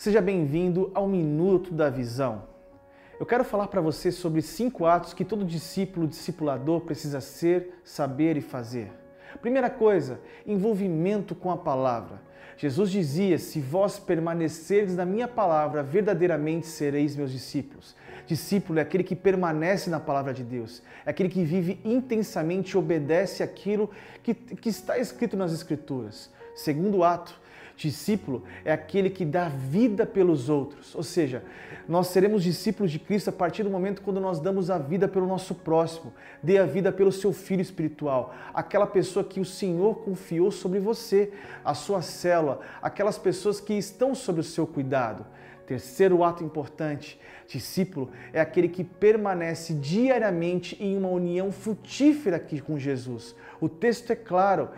Seja bem-vindo ao Minuto da Visão. Eu quero falar para você sobre cinco atos que todo discípulo, discipulador precisa ser, saber e fazer. Primeira coisa, envolvimento com a palavra. Jesus dizia: Se vós permanecerdes na minha palavra, verdadeiramente sereis meus discípulos. Discípulo é aquele que permanece na palavra de Deus, é aquele que vive intensamente e obedece aquilo que, que está escrito nas Escrituras. Segundo ato, Discípulo é aquele que dá vida pelos outros, ou seja, nós seremos discípulos de Cristo a partir do momento quando nós damos a vida pelo nosso próximo, dê a vida pelo seu filho espiritual, aquela pessoa que o Senhor confiou sobre você, a sua célula, aquelas pessoas que estão sob o seu cuidado. Terceiro ato importante, discípulo é aquele que permanece diariamente em uma união frutífera aqui com Jesus. O texto é claro: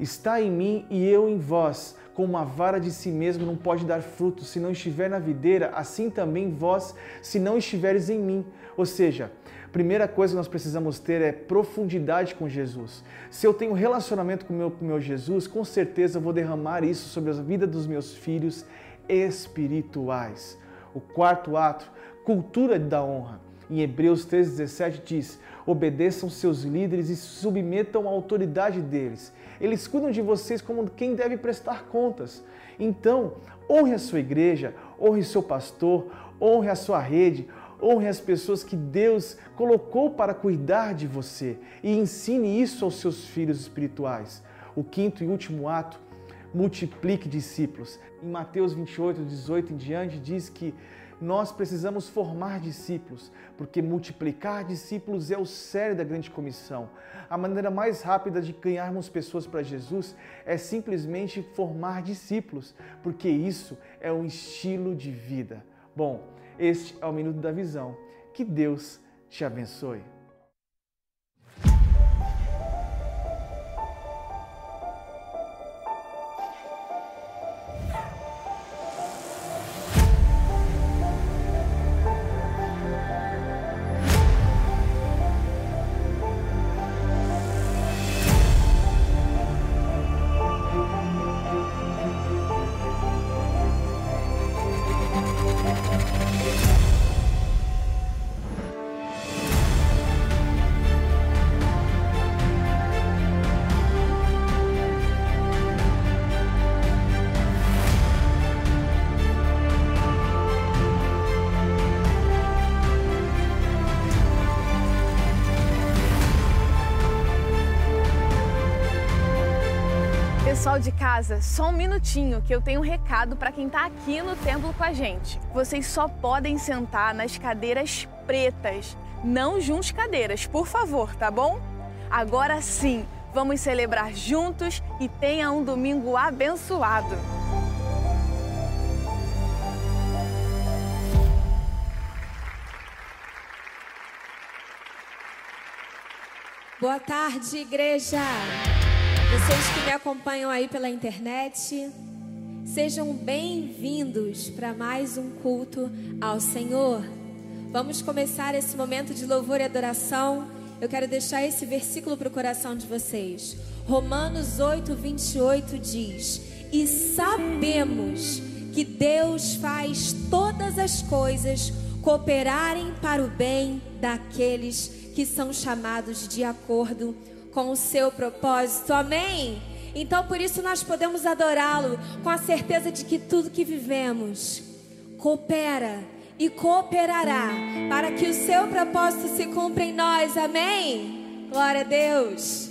está em mim e eu em vós como uma vara de si mesmo não pode dar fruto se não estiver na videira, assim também vós, se não estiveres em mim. Ou seja, primeira coisa que nós precisamos ter é profundidade com Jesus. Se eu tenho relacionamento com meu, o meu Jesus, com certeza eu vou derramar isso sobre a vida dos meus filhos espirituais. O quarto ato, cultura da honra. Em Hebreus 3,17 diz: obedeçam seus líderes e submetam a autoridade deles. Eles cuidam de vocês como quem deve prestar contas. Então, honre a sua igreja, honre seu pastor, honre a sua rede, honre as pessoas que Deus colocou para cuidar de você e ensine isso aos seus filhos espirituais. O quinto e último ato, multiplique discípulos. Em Mateus 28, 18 em diante, diz que nós precisamos formar discípulos, porque multiplicar discípulos é o sério da grande comissão. A maneira mais rápida de ganharmos pessoas para Jesus é simplesmente formar discípulos, porque isso é um estilo de vida. Bom, este é o Minuto da Visão. Que Deus te abençoe. Pessoal de casa, só um minutinho que eu tenho um recado para quem está aqui no templo com a gente. Vocês só podem sentar nas cadeiras pretas, não juntos cadeiras, por favor, tá bom? Agora sim, vamos celebrar juntos e tenha um domingo abençoado. Boa tarde, igreja. Vocês que me acompanham aí pela internet, sejam bem-vindos para mais um culto ao Senhor. Vamos começar esse momento de louvor e adoração. Eu quero deixar esse versículo para o coração de vocês. Romanos 8, 28 diz: E sabemos que Deus faz todas as coisas cooperarem para o bem daqueles que são chamados de acordo com com o seu propósito. Amém? Então por isso nós podemos adorá-lo com a certeza de que tudo que vivemos coopera e cooperará para que o seu propósito se cumpra em nós. Amém? Glória a Deus.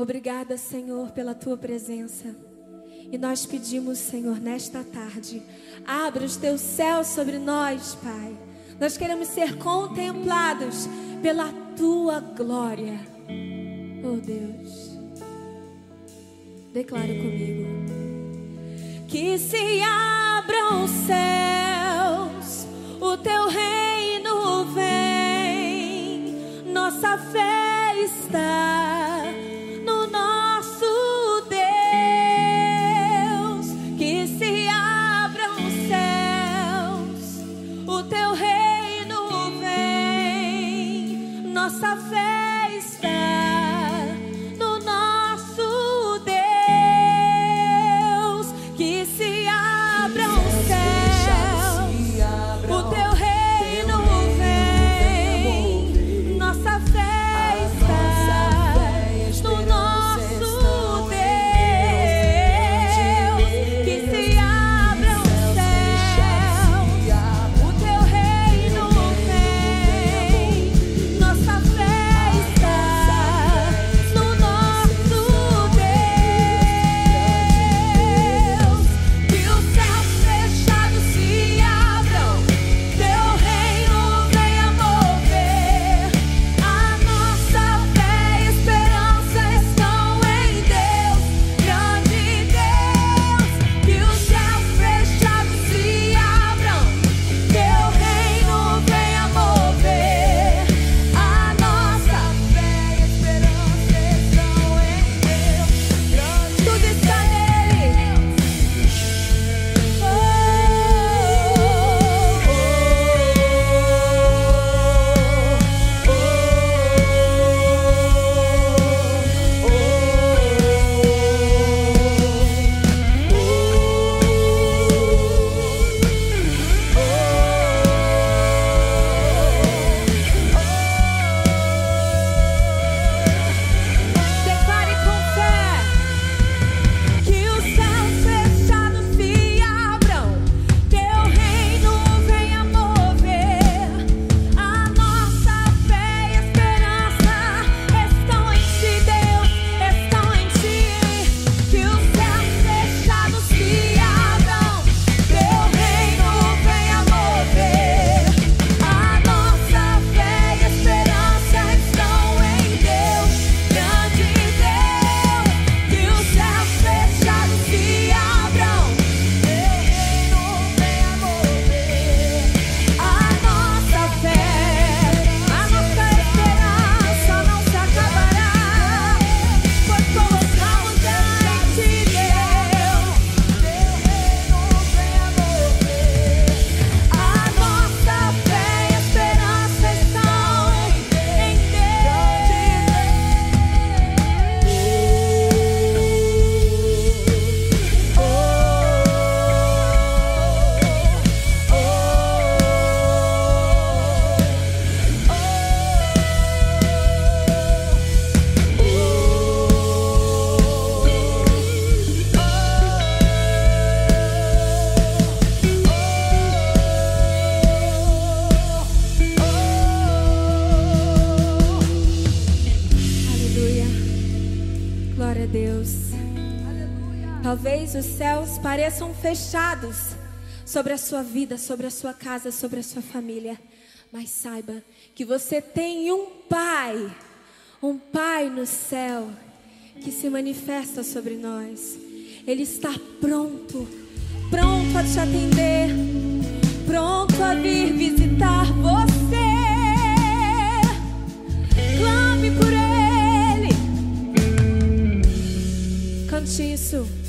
Obrigada, Senhor, pela tua presença. E nós pedimos, Senhor, nesta tarde, abra os teus céus sobre nós, Pai. Nós queremos ser contemplados pela tua glória. Oh Deus, declara comigo que se abram os céus, o teu reino vem, nossa fé está nossa. fechados sobre a sua vida, sobre a sua casa, sobre a sua família. Mas saiba que você tem um Pai, um Pai no céu, que se manifesta sobre nós. Ele está pronto, pronto a te atender, pronto a vir visitar você. Clame por Ele. Cante isso.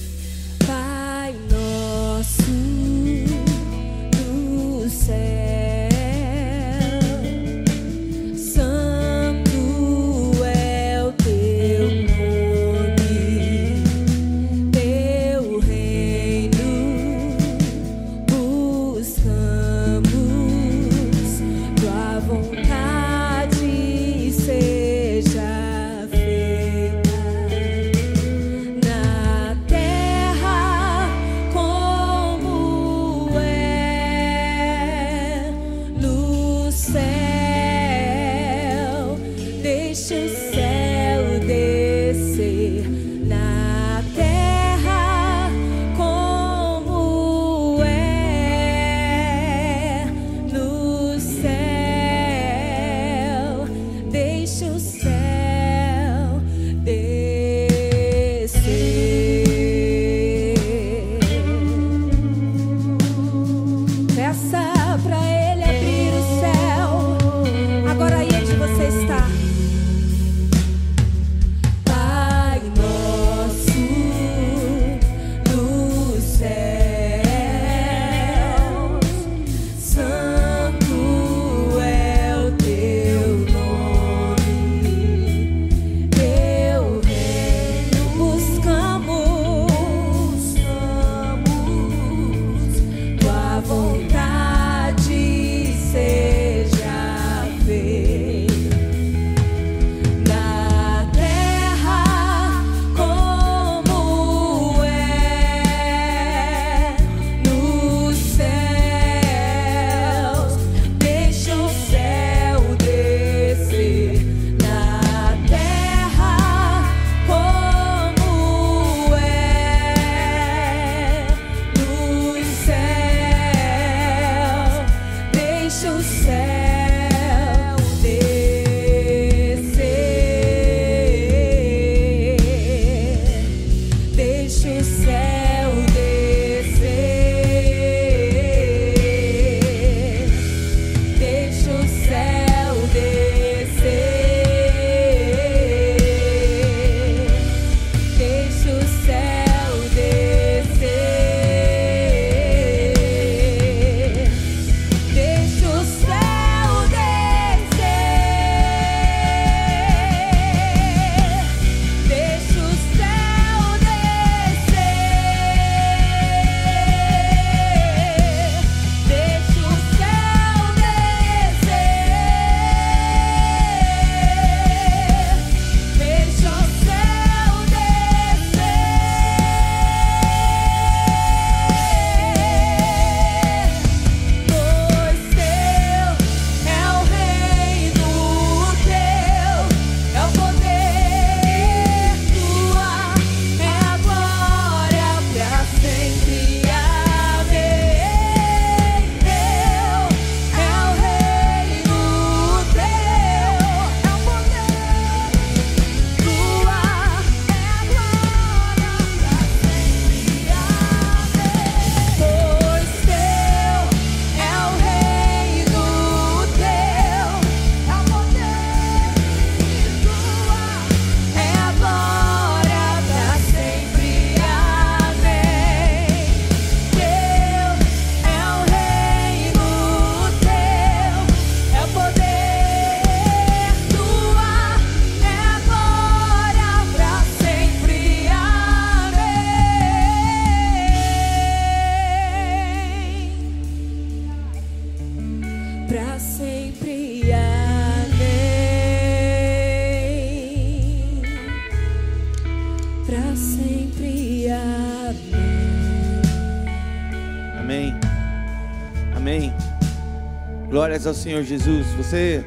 Glórias ao Senhor Jesus. Você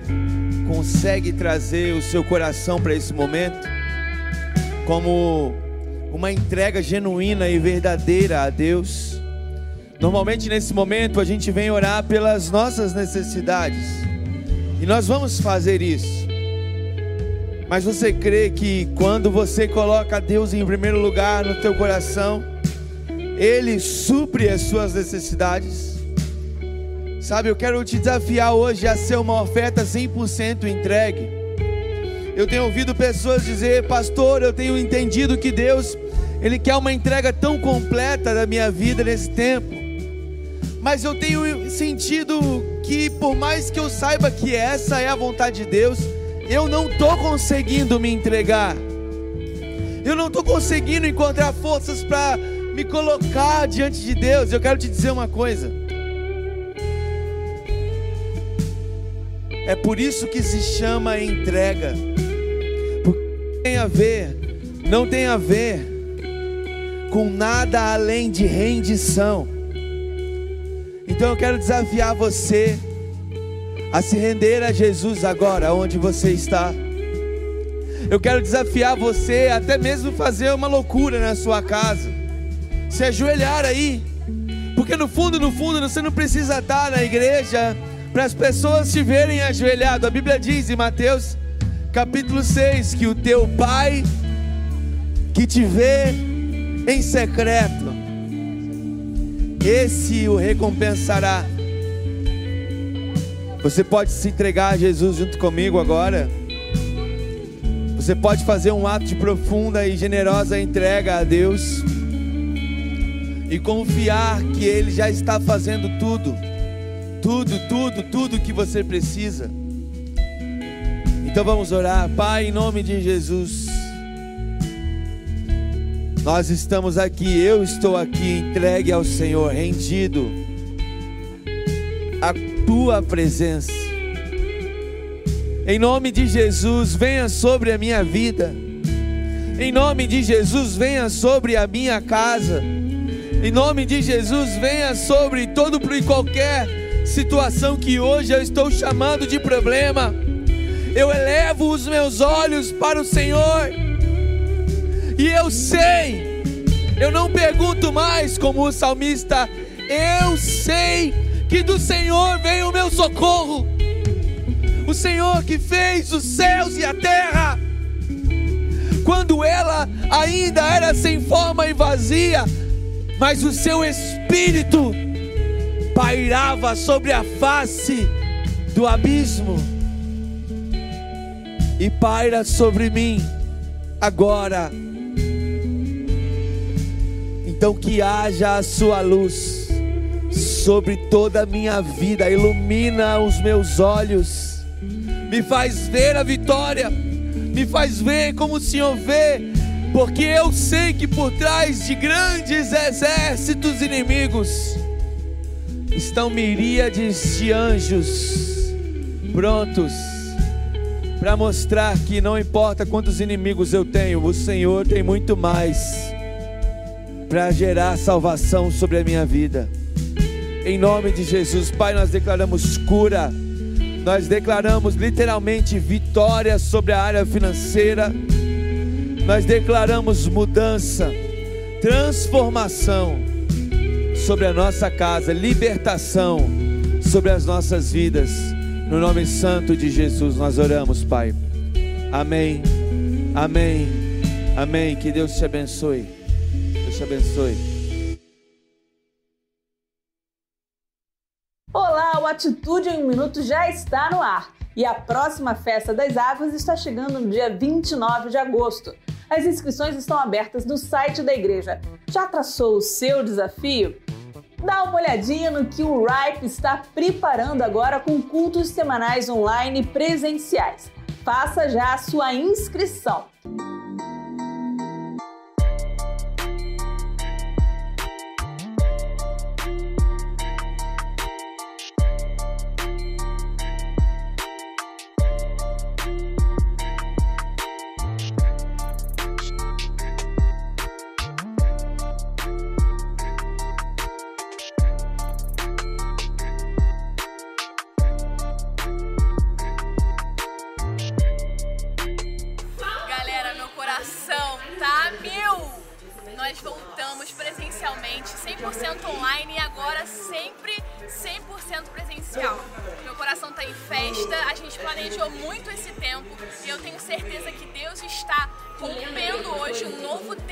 consegue trazer o seu coração para esse momento como uma entrega genuína e verdadeira a Deus? Normalmente nesse momento a gente vem orar pelas nossas necessidades. E nós vamos fazer isso. Mas você crê que quando você coloca Deus em primeiro lugar no teu coração, ele supre as suas necessidades? Sabe, eu quero te desafiar hoje a ser uma oferta 100% entregue. Eu tenho ouvido pessoas dizer, pastor, eu tenho entendido que Deus, Ele quer uma entrega tão completa da minha vida nesse tempo mas eu tenho sentido que, por mais que eu saiba que essa é a vontade de Deus, eu não estou conseguindo me entregar, eu não estou conseguindo encontrar forças para me colocar diante de Deus. Eu quero te dizer uma coisa. É por isso que se chama entrega. Porque tem a ver, não tem a ver com nada além de rendição. Então eu quero desafiar você a se render a Jesus agora, onde você está. Eu quero desafiar você até mesmo fazer uma loucura na sua casa. Se ajoelhar aí. Porque no fundo, no fundo, você não precisa estar na igreja para as pessoas te verem ajoelhado. A Bíblia diz em Mateus capítulo 6 que o teu pai que te vê em secreto esse o recompensará. Você pode se entregar a Jesus junto comigo agora. Você pode fazer um ato de profunda e generosa entrega a Deus e confiar que Ele já está fazendo tudo, tudo, tudo, tudo que você precisa. Então vamos orar, Pai, em nome de Jesus. Nós estamos aqui, eu estou aqui entregue ao Senhor, rendido à tua presença. Em nome de Jesus, venha sobre a minha vida. Em nome de Jesus, venha sobre a minha casa. Em nome de Jesus, venha sobre todo e qualquer situação que hoje eu estou chamando de problema. Eu elevo os meus olhos para o Senhor e eu sei, eu não pergunto mais como o salmista, eu sei que do Senhor vem o meu socorro. O Senhor que fez os céus e a terra, quando ela ainda era sem forma e vazia, mas o seu espírito pairava sobre a face do abismo e paira sobre mim agora. Então que haja a sua luz sobre toda a minha vida, ilumina os meus olhos, me faz ver a vitória, me faz ver como o Senhor vê, porque eu sei que por trás de grandes exércitos inimigos estão miríades de anjos prontos para mostrar que não importa quantos inimigos eu tenho, o Senhor tem muito mais para gerar salvação sobre a minha vida. Em nome de Jesus, Pai, nós declaramos cura, nós declaramos literalmente vitória sobre a área financeira, nós declaramos mudança, transformação sobre a nossa casa, libertação sobre as nossas vidas. No nome santo de Jesus nós oramos, Pai. Amém. Amém. Amém. Que Deus te abençoe. Deus te abençoe. Olá, o Atitude em um Minuto já está no ar. E a próxima Festa das Águas está chegando no dia 29 de agosto. As inscrições estão abertas no site da igreja. Já traçou o seu desafio? Dá uma olhadinha no que o RIPE está preparando agora com cultos semanais online presenciais. Faça já a sua inscrição.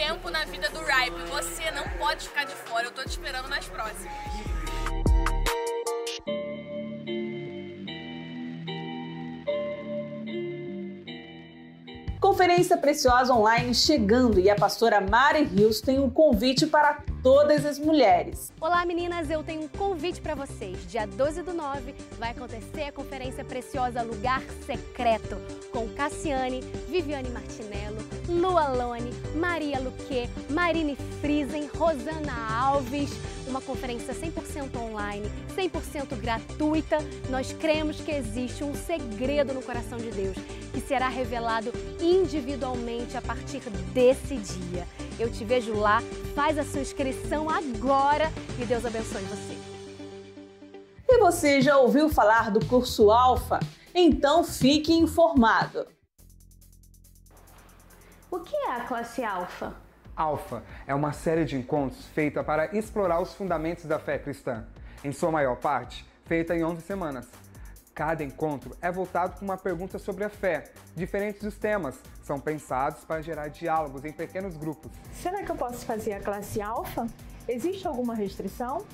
Tempo na vida do Ripe. Você não pode ficar de fora, eu estou te esperando nas próximas. Conferência Preciosa Online chegando e a pastora Mari Rios tem um convite para todas as mulheres. Olá meninas, eu tenho um convite para vocês. Dia 12 do 9 vai acontecer a Conferência Preciosa Lugar Secreto com Cassiane, Viviane Martinello, Lua Lone, Maria Luque, Marine Friesen, Rosana Alves. Uma conferência 100% online, 100% gratuita. Nós cremos que existe um segredo no coração de Deus que será revelado individualmente a partir desse dia. Eu te vejo lá, faz a sua inscrição agora e Deus abençoe você. E você já ouviu falar do curso Alfa? Então fique informado. O que é a classe Alfa? Alfa é uma série de encontros feita para explorar os fundamentos da fé cristã, em sua maior parte feita em 11 semanas. Cada encontro é voltado com uma pergunta sobre a fé. Diferentes dos temas são pensados para gerar diálogos em pequenos grupos. Será que eu posso fazer a classe alfa? Existe alguma restrição?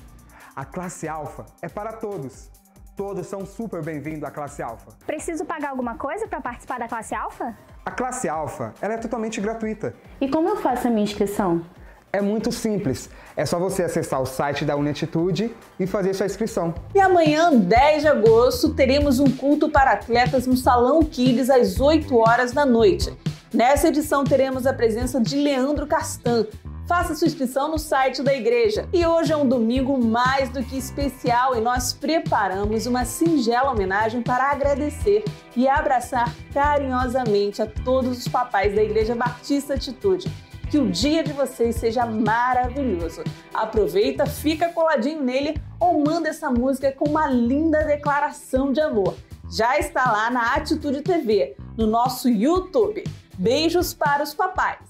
A classe alfa é para todos. Todos são super bem-vindos à classe alfa. Preciso pagar alguma coisa para participar da classe alfa? A classe alfa ela é totalmente gratuita. E como eu faço a minha inscrição? É muito simples. É só você acessar o site da Unititude e fazer sua inscrição. E amanhã, 10 de agosto, teremos um culto para atletas no Salão Kids às 8 horas da noite. Nessa edição teremos a presença de Leandro Castan. Faça sua inscrição no site da igreja. E hoje é um domingo mais do que especial e nós preparamos uma singela homenagem para agradecer e abraçar carinhosamente a todos os papais da Igreja Batista Atitude. Que o dia de vocês seja maravilhoso. Aproveita, fica coladinho nele ou manda essa música com uma linda declaração de amor. Já está lá na Atitude TV, no nosso YouTube. Beijos para os papais.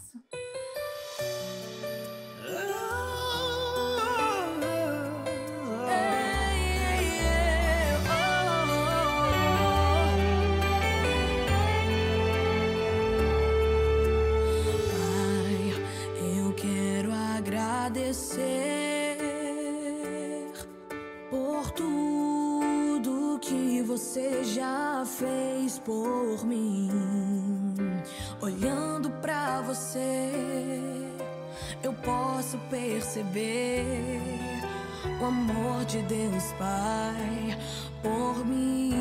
Agradecer por tudo que você já fez por mim. Olhando pra você, eu posso perceber o amor de Deus Pai por mim.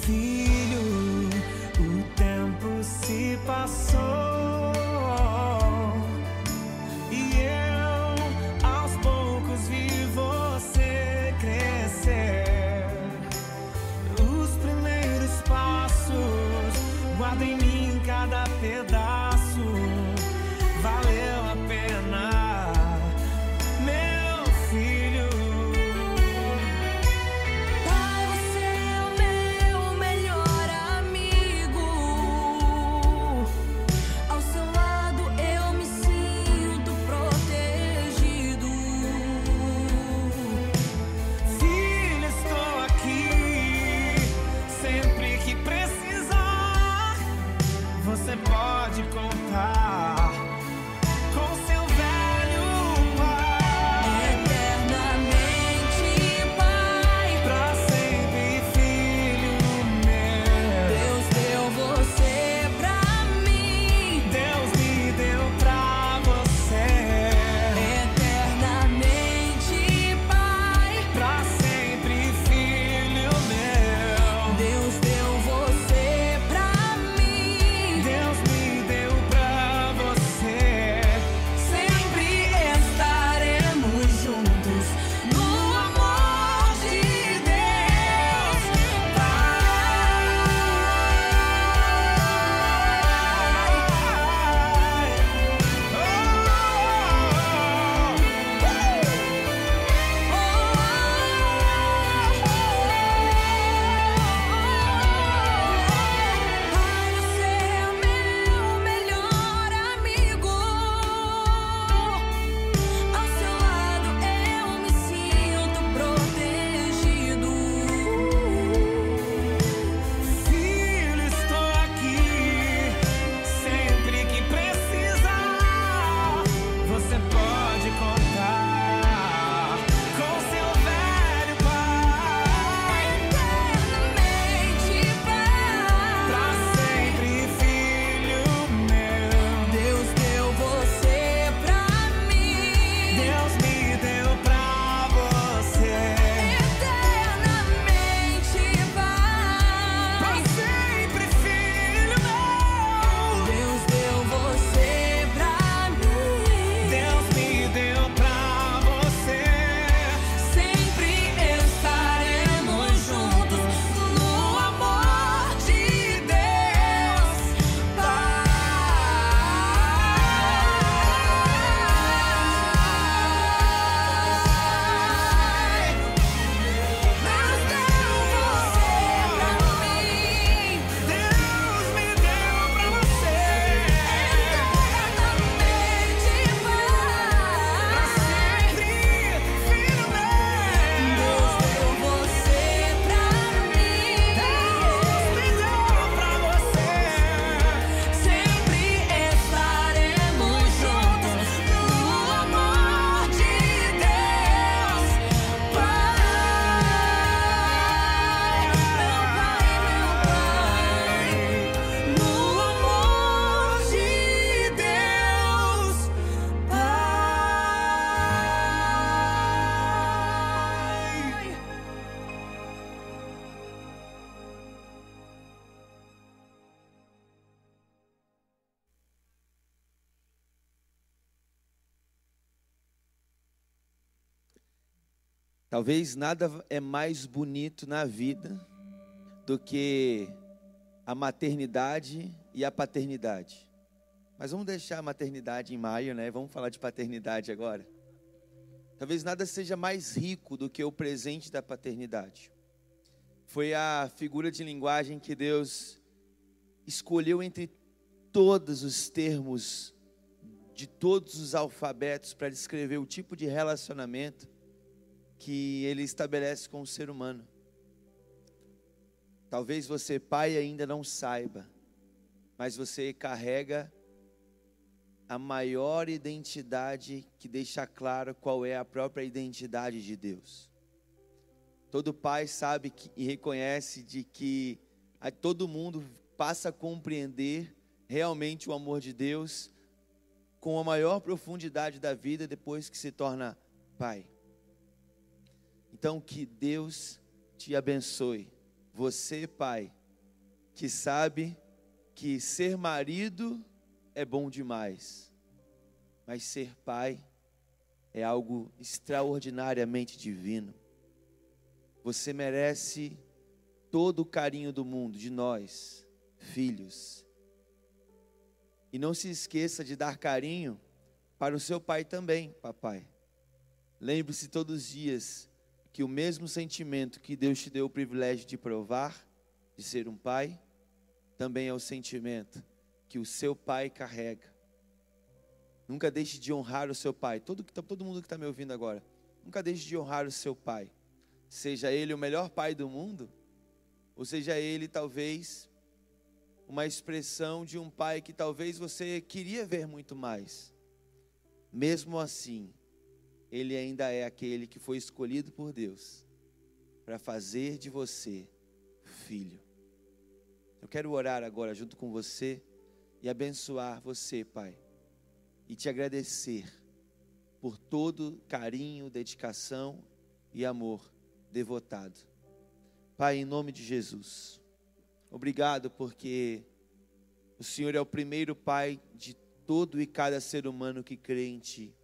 Filho, o tempo se passou. Talvez nada é mais bonito na vida do que a maternidade e a paternidade. Mas vamos deixar a maternidade em maio, né? Vamos falar de paternidade agora. Talvez nada seja mais rico do que o presente da paternidade. Foi a figura de linguagem que Deus escolheu entre todos os termos de todos os alfabetos para descrever o tipo de relacionamento que ele estabelece com o ser humano. Talvez você, pai, ainda não saiba, mas você carrega a maior identidade que deixa claro qual é a própria identidade de Deus. Todo pai sabe que, e reconhece de que a, todo mundo passa a compreender realmente o amor de Deus com a maior profundidade da vida depois que se torna pai. Então que Deus te abençoe. Você, pai, que sabe que ser marido é bom demais, mas ser pai é algo extraordinariamente divino. Você merece todo o carinho do mundo, de nós, filhos. E não se esqueça de dar carinho para o seu pai também, papai. Lembre-se todos os dias que o mesmo sentimento que Deus te deu o privilégio de provar, de ser um pai, também é o sentimento que o seu pai carrega. Nunca deixe de honrar o seu pai. Todo, todo mundo que está me ouvindo agora, nunca deixe de honrar o seu pai. Seja ele o melhor pai do mundo, ou seja ele talvez uma expressão de um pai que talvez você queria ver muito mais. Mesmo assim, ele ainda é aquele que foi escolhido por Deus para fazer de você filho. Eu quero orar agora junto com você e abençoar você, Pai, e te agradecer por todo carinho, dedicação e amor devotado. Pai, em nome de Jesus, obrigado porque o Senhor é o primeiro Pai de todo e cada ser humano que crê em Ti.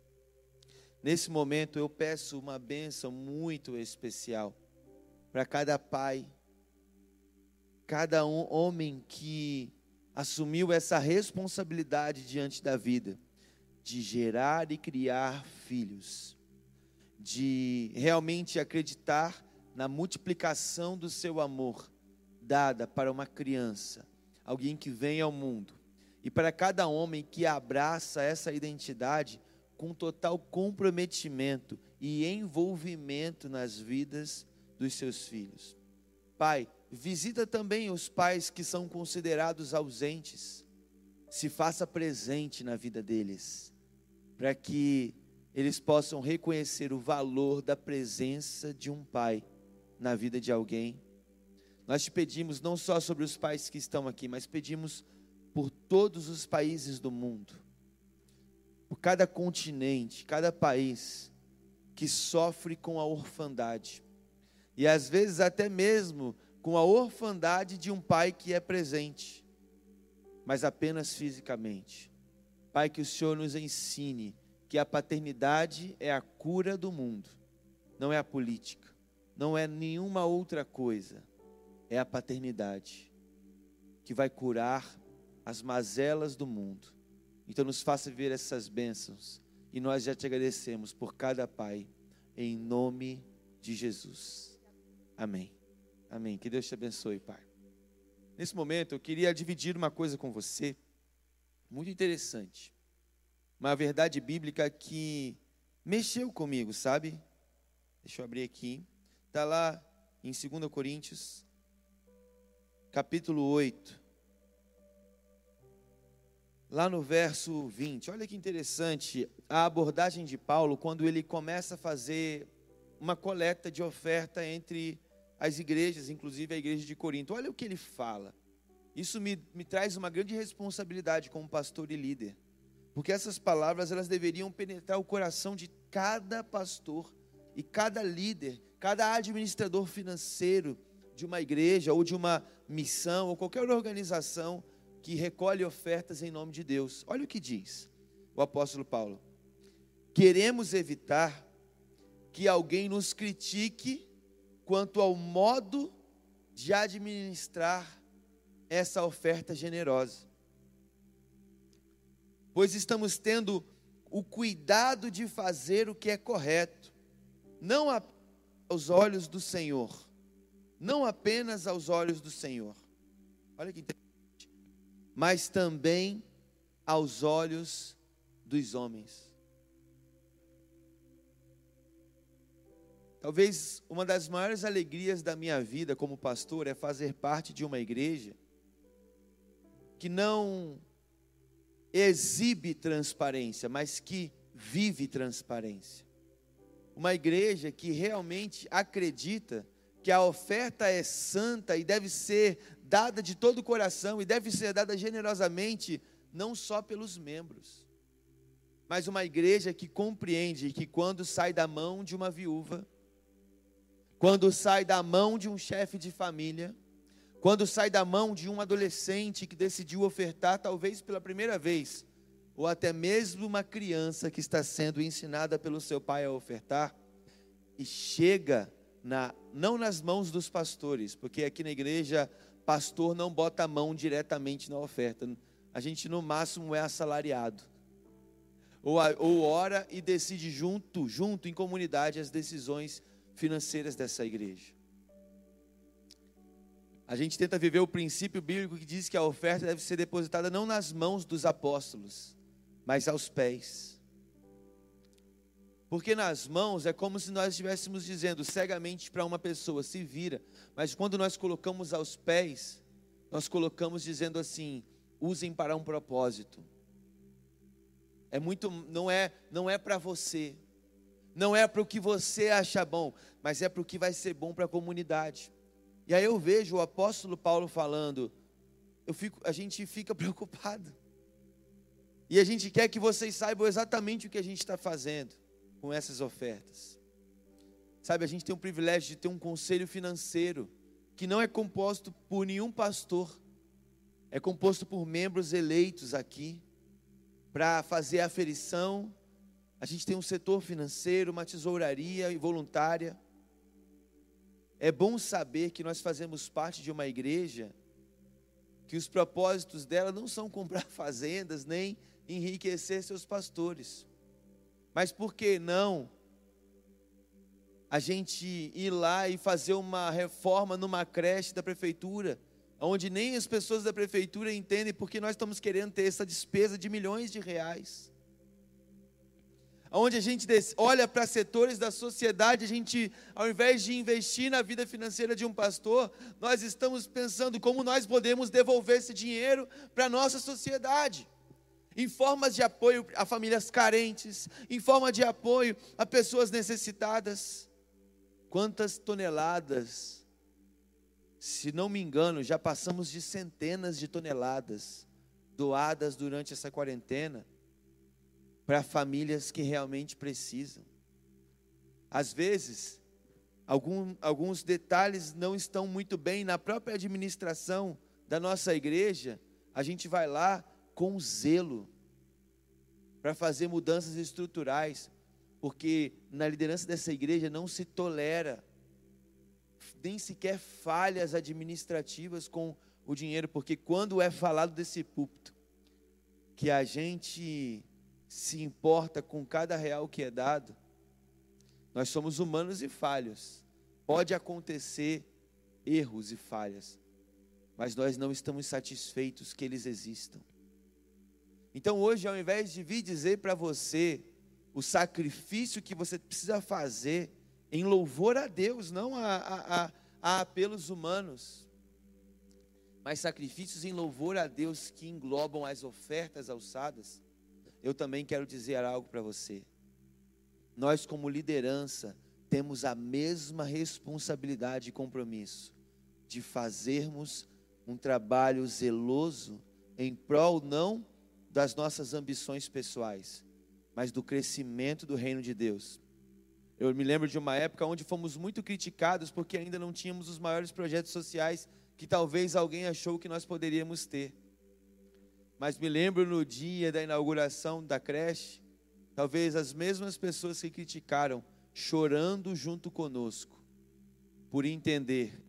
Nesse momento eu peço uma bênção muito especial para cada pai, cada um, homem que assumiu essa responsabilidade diante da vida de gerar e criar filhos, de realmente acreditar na multiplicação do seu amor dada para uma criança, alguém que vem ao mundo, e para cada homem que abraça essa identidade com total comprometimento e envolvimento nas vidas dos seus filhos. Pai, visita também os pais que são considerados ausentes. Se faça presente na vida deles, para que eles possam reconhecer o valor da presença de um pai na vida de alguém. Nós te pedimos não só sobre os pais que estão aqui, mas pedimos por todos os países do mundo por cada continente, cada país que sofre com a orfandade. E às vezes até mesmo com a orfandade de um pai que é presente, mas apenas fisicamente. Pai, que o Senhor nos ensine que a paternidade é a cura do mundo, não é a política, não é nenhuma outra coisa, é a paternidade que vai curar as mazelas do mundo então nos faça ver essas bênçãos. E nós já te agradecemos por cada pai, em nome de Jesus. Amém. Amém. Que Deus te abençoe, Pai. Nesse momento eu queria dividir uma coisa com você, muito interessante. Uma verdade bíblica que mexeu comigo, sabe? Deixa eu abrir aqui. Está lá em 2 Coríntios, capítulo 8 lá no verso 20. Olha que interessante a abordagem de Paulo quando ele começa a fazer uma coleta de oferta entre as igrejas, inclusive a igreja de Corinto. Olha o que ele fala. Isso me, me traz uma grande responsabilidade como pastor e líder, porque essas palavras elas deveriam penetrar o coração de cada pastor e cada líder, cada administrador financeiro de uma igreja ou de uma missão ou qualquer organização que recolhe ofertas em nome de Deus. Olha o que diz o apóstolo Paulo: queremos evitar que alguém nos critique quanto ao modo de administrar essa oferta generosa. Pois estamos tendo o cuidado de fazer o que é correto, não aos olhos do Senhor, não apenas aos olhos do Senhor, olha que interessante, mas também aos olhos dos homens. Talvez uma das maiores alegrias da minha vida como pastor é fazer parte de uma igreja que não exibe transparência, mas que vive transparência. Uma igreja que realmente acredita que a oferta é santa e deve ser dada de todo o coração e deve ser dada generosamente, não só pelos membros, mas uma igreja que compreende que quando sai da mão de uma viúva, quando sai da mão de um chefe de família, quando sai da mão de um adolescente que decidiu ofertar, talvez pela primeira vez, ou até mesmo uma criança que está sendo ensinada pelo seu pai a ofertar, e chega na, não nas mãos dos pastores, porque aqui na igreja, pastor não bota a mão diretamente na oferta, a gente no máximo é assalariado. Ou, ou ora e decide junto, junto em comunidade, as decisões financeiras dessa igreja. A gente tenta viver o princípio bíblico que diz que a oferta deve ser depositada não nas mãos dos apóstolos, mas aos pés. Porque nas mãos é como se nós estivéssemos dizendo cegamente para uma pessoa, se vira. Mas quando nós colocamos aos pés, nós colocamos dizendo assim: usem para um propósito. É muito, não é, não é para você, não é para o que você acha bom, mas é para o que vai ser bom para a comunidade. E aí eu vejo o apóstolo Paulo falando, eu fico, a gente fica preocupado. E a gente quer que vocês saibam exatamente o que a gente está fazendo com essas ofertas. Sabe, a gente tem o privilégio de ter um conselho financeiro que não é composto por nenhum pastor, é composto por membros eleitos aqui para fazer a aferição. A gente tem um setor financeiro, uma tesouraria voluntária. É bom saber que nós fazemos parte de uma igreja que os propósitos dela não são comprar fazendas nem enriquecer seus pastores. Mas por que não a gente ir lá e fazer uma reforma numa creche da prefeitura, onde nem as pessoas da prefeitura entendem porque nós estamos querendo ter essa despesa de milhões de reais? onde a gente olha para setores da sociedade, a gente, ao invés de investir na vida financeira de um pastor, nós estamos pensando como nós podemos devolver esse dinheiro para a nossa sociedade. Em formas de apoio a famílias carentes, em forma de apoio a pessoas necessitadas. Quantas toneladas, se não me engano, já passamos de centenas de toneladas doadas durante essa quarentena para famílias que realmente precisam. Às vezes, algum, alguns detalhes não estão muito bem na própria administração da nossa igreja, a gente vai lá com zelo para fazer mudanças estruturais, porque na liderança dessa igreja não se tolera nem sequer falhas administrativas com o dinheiro, porque quando é falado desse púlpito que a gente se importa com cada real que é dado. Nós somos humanos e falhos. Pode acontecer erros e falhas, mas nós não estamos satisfeitos que eles existam. Então hoje, ao invés de vir dizer para você o sacrifício que você precisa fazer em louvor a Deus, não a, a, a, a apelos humanos, mas sacrifícios em louvor a Deus que englobam as ofertas alçadas, eu também quero dizer algo para você. Nós, como liderança, temos a mesma responsabilidade e compromisso de fazermos um trabalho zeloso em prol não das nossas ambições pessoais, mas do crescimento do reino de Deus. Eu me lembro de uma época onde fomos muito criticados porque ainda não tínhamos os maiores projetos sociais que talvez alguém achou que nós poderíamos ter. Mas me lembro no dia da inauguração da creche, talvez as mesmas pessoas que criticaram chorando junto conosco, por entender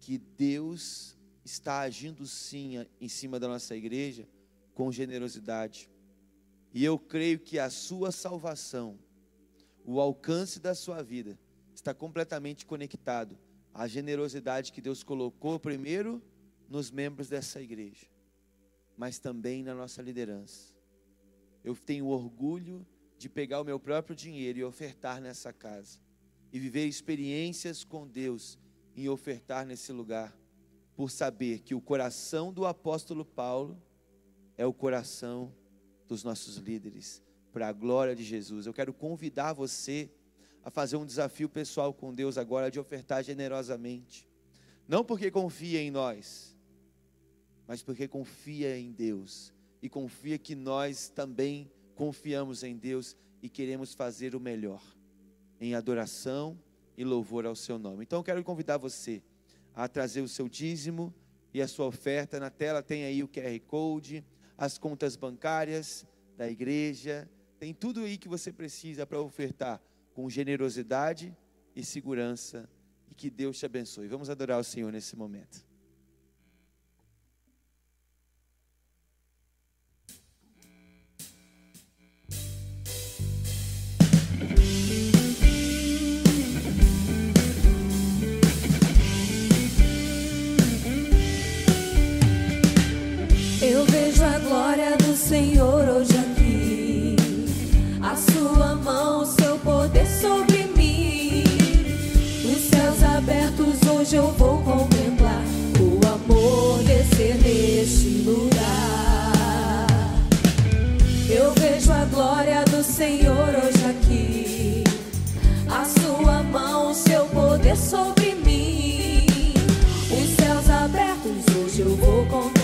que Deus está agindo sim em cima da nossa igreja com generosidade. E eu creio que a sua salvação, o alcance da sua vida, está completamente conectado à generosidade que Deus colocou primeiro nos membros dessa igreja, mas também na nossa liderança. Eu tenho orgulho de pegar o meu próprio dinheiro e ofertar nessa casa, e viver experiências com Deus e ofertar nesse lugar, por saber que o coração do apóstolo Paulo é o coração dos nossos líderes, para a glória de Jesus. Eu quero convidar você a fazer um desafio pessoal com Deus agora de ofertar generosamente. Não porque confia em nós, mas porque confia em Deus e confia que nós também confiamos em Deus e queremos fazer o melhor em adoração e louvor ao seu nome. Então eu quero convidar você a trazer o seu dízimo e a sua oferta. Na tela tem aí o QR Code, as contas bancárias da igreja, tem tudo aí que você precisa para ofertar com generosidade e segurança. E que Deus te abençoe. Vamos adorar o Senhor nesse momento. Senhor hoje aqui. A sua mão, o seu poder sobre mim. Os céus abertos hoje eu vou contemplar.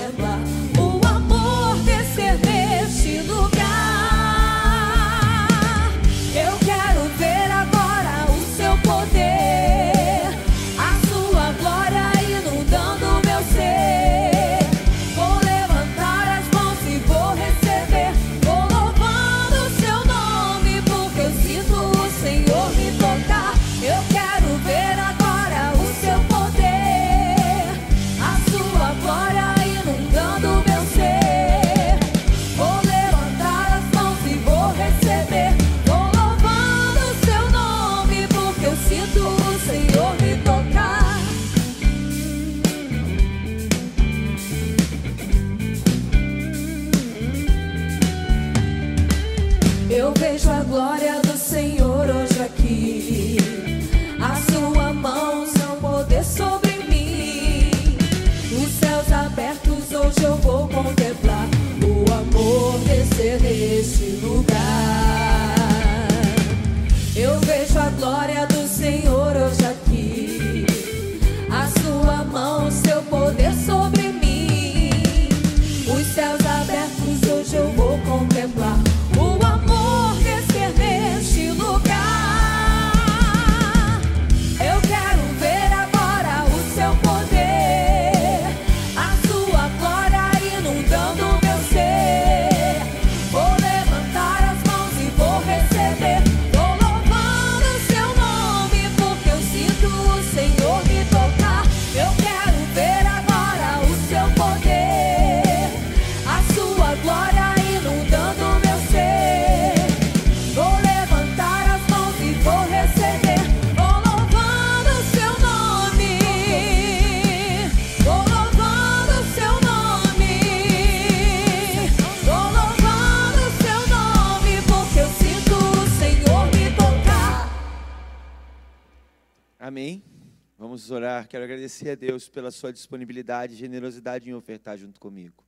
Orar. Quero agradecer a Deus pela sua disponibilidade e generosidade em ofertar junto comigo.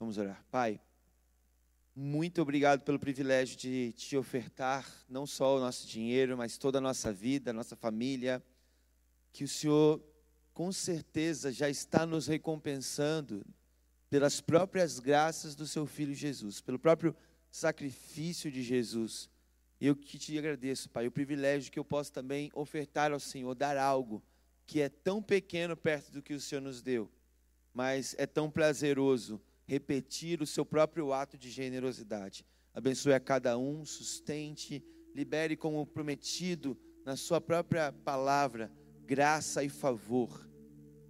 Vamos orar. Pai, muito obrigado pelo privilégio de te ofertar não só o nosso dinheiro, mas toda a nossa vida, nossa família. Que o Senhor, com certeza, já está nos recompensando pelas próprias graças do seu Filho Jesus, pelo próprio sacrifício de Jesus. Eu que te agradeço, Pai, o privilégio que eu posso também ofertar ao Senhor, dar algo que é tão pequeno perto do que o Senhor nos deu, mas é tão prazeroso repetir o seu próprio ato de generosidade. Abençoe a cada um, sustente, libere como prometido na sua própria palavra graça e favor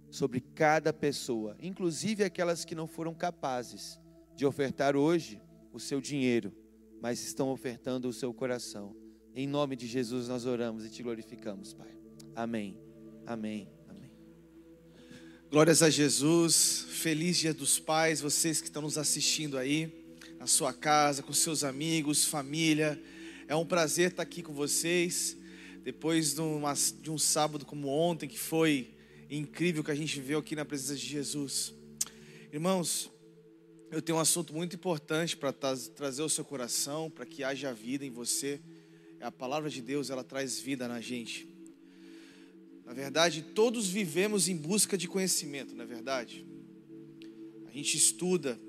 sobre cada pessoa, inclusive aquelas que não foram capazes de ofertar hoje o seu dinheiro, mas estão ofertando o seu coração. Em nome de Jesus nós oramos e te glorificamos, Pai. Amém. Amém. Amém. Glórias a Jesus. Feliz Dia dos Pais, vocês que estão nos assistindo aí, na sua casa, com seus amigos, família. É um prazer estar aqui com vocês. Depois de, uma, de um sábado como ontem, que foi incrível que a gente viveu aqui na presença de Jesus. Irmãos, eu tenho um assunto muito importante para trazer ao seu coração, para que haja vida em você. A palavra de Deus, ela traz vida na gente. Na verdade, todos vivemos em busca de conhecimento, não é verdade? A gente estuda,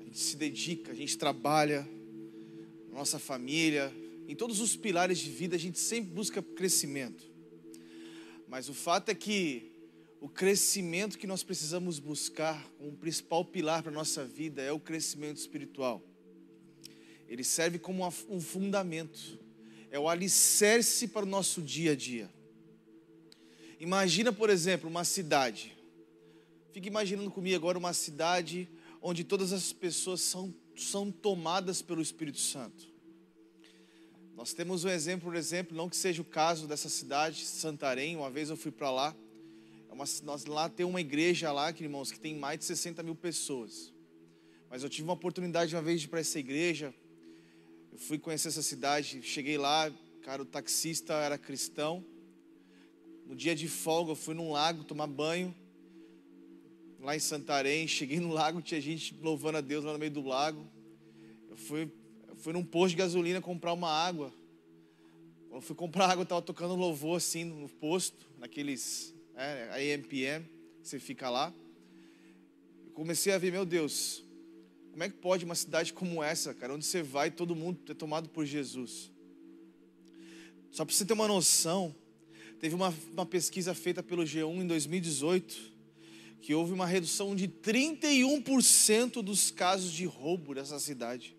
a gente se dedica, a gente trabalha, nossa família, em todos os pilares de vida a gente sempre busca crescimento. Mas o fato é que o crescimento que nós precisamos buscar, como principal pilar para a nossa vida, é o crescimento espiritual. Ele serve como um fundamento, é o alicerce para o nosso dia a dia. Imagina, por exemplo, uma cidade. Fique imaginando comigo agora uma cidade onde todas as pessoas são, são tomadas pelo Espírito Santo. Nós temos um exemplo, por exemplo, não que seja o caso dessa cidade, Santarém. Uma vez eu fui para lá. É uma, nós, lá tem uma igreja lá, que, irmãos, que tem mais de 60 mil pessoas. Mas eu tive uma oportunidade uma vez de ir para essa igreja. Eu fui conhecer essa cidade. Cheguei lá, cara, o taxista era cristão. No dia de folga, eu fui num lago tomar banho. Lá em Santarém, cheguei no lago, tinha gente louvando a Deus lá no meio do lago. Eu fui, eu fui num posto de gasolina comprar uma água. Quando fui comprar água, eu estava tocando louvor assim no posto, naqueles é, AMPM, você fica lá. Eu comecei a ver, meu Deus, como é que pode uma cidade como essa, cara, onde você vai todo mundo é tomado por Jesus? Só para você ter uma noção, Teve uma, uma pesquisa feita pelo G1 em 2018 que houve uma redução de 31% dos casos de roubo nessa cidade.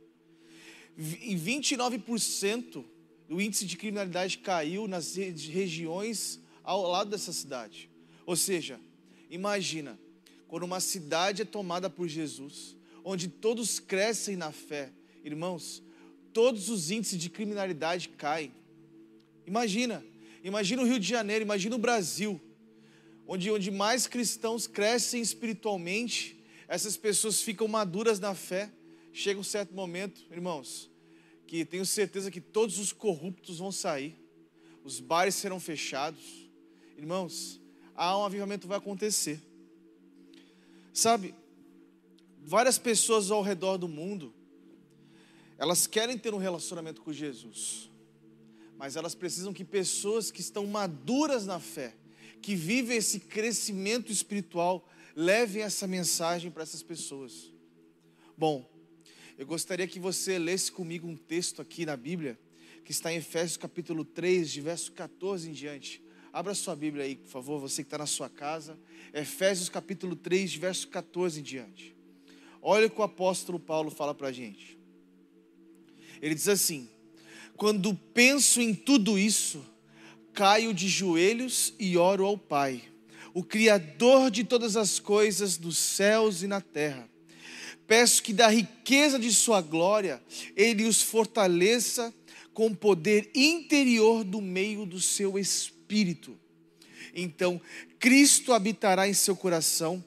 Em 29% o índice de criminalidade caiu nas regiões ao lado dessa cidade. Ou seja, imagina, quando uma cidade é tomada por Jesus, onde todos crescem na fé, irmãos, todos os índices de criminalidade caem. Imagina, Imagina o Rio de Janeiro, imagina o Brasil, onde, onde mais cristãos crescem espiritualmente, essas pessoas ficam maduras na fé. Chega um certo momento, irmãos, que tenho certeza que todos os corruptos vão sair, os bares serão fechados. Irmãos, há um avivamento vai acontecer. Sabe, várias pessoas ao redor do mundo, elas querem ter um relacionamento com Jesus mas elas precisam que pessoas que estão maduras na fé, que vivem esse crescimento espiritual, levem essa mensagem para essas pessoas. Bom, eu gostaria que você lesse comigo um texto aqui na Bíblia, que está em Efésios capítulo 3, de verso 14 em diante. Abra sua Bíblia aí, por favor, você que está na sua casa. Efésios capítulo 3, de verso 14 em diante. Olha o que o apóstolo Paulo fala para a gente. Ele diz assim: quando penso em tudo isso, caio de joelhos e oro ao Pai, o Criador de todas as coisas dos céus e na terra. Peço que da riqueza de Sua glória, Ele os fortaleça com poder interior do meio do seu espírito. Então, Cristo habitará em seu coração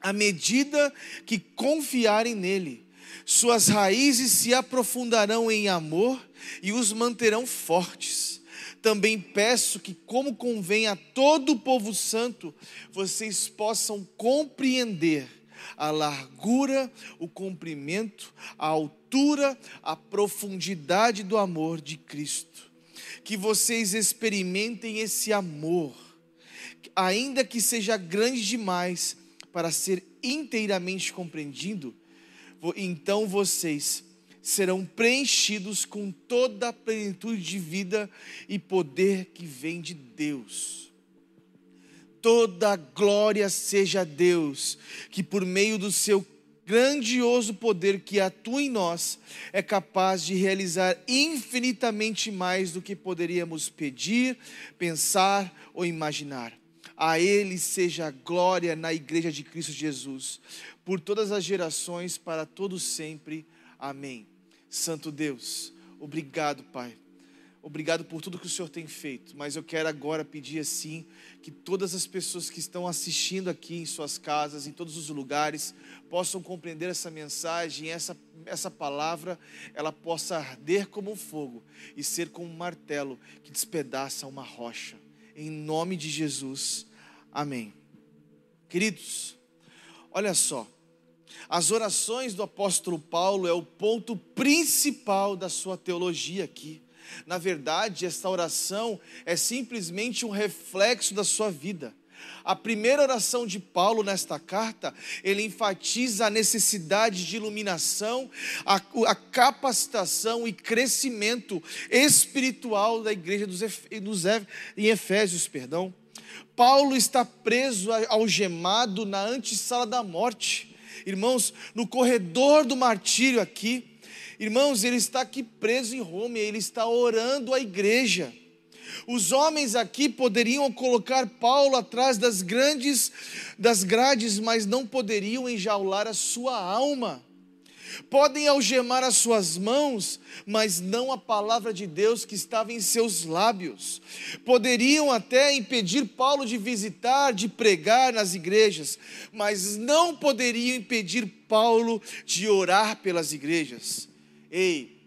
à medida que confiarem nele. Suas raízes se aprofundarão em amor e os manterão fortes. Também peço que, como convém a todo o povo santo, vocês possam compreender a largura, o comprimento, a altura, a profundidade do amor de Cristo. Que vocês experimentem esse amor, ainda que seja grande demais para ser inteiramente compreendido, então vocês serão preenchidos com toda a plenitude de vida e poder que vem de Deus. Toda glória seja a Deus, que por meio do seu grandioso poder que atua em nós é capaz de realizar infinitamente mais do que poderíamos pedir, pensar ou imaginar. A Ele seja a glória na Igreja de Cristo Jesus, por todas as gerações, para todos sempre. Amém. Santo Deus, obrigado, Pai. Obrigado por tudo que o Senhor tem feito, mas eu quero agora pedir assim que todas as pessoas que estão assistindo aqui em suas casas, em todos os lugares, possam compreender essa mensagem, essa essa palavra, ela possa arder como um fogo e ser como um martelo que despedaça uma rocha. Em nome de Jesus. Amém. Queridos, olha só. As orações do apóstolo Paulo é o ponto principal da sua teologia aqui. Na verdade, esta oração é simplesmente um reflexo da sua vida. A primeira oração de Paulo nesta carta, ele enfatiza a necessidade de iluminação, a, a capacitação e crescimento espiritual da igreja dos, dos, em Efésios, perdão. Paulo está preso, algemado na antessala da morte. Irmãos, no corredor do martírio aqui, Irmãos, ele está aqui preso em Roma, ele está orando à igreja. Os homens aqui poderiam colocar Paulo atrás das grandes das grades, mas não poderiam enjaular a sua alma. Podem algemar as suas mãos, mas não a palavra de Deus que estava em seus lábios. Poderiam até impedir Paulo de visitar, de pregar nas igrejas, mas não poderiam impedir Paulo de orar pelas igrejas. Ei,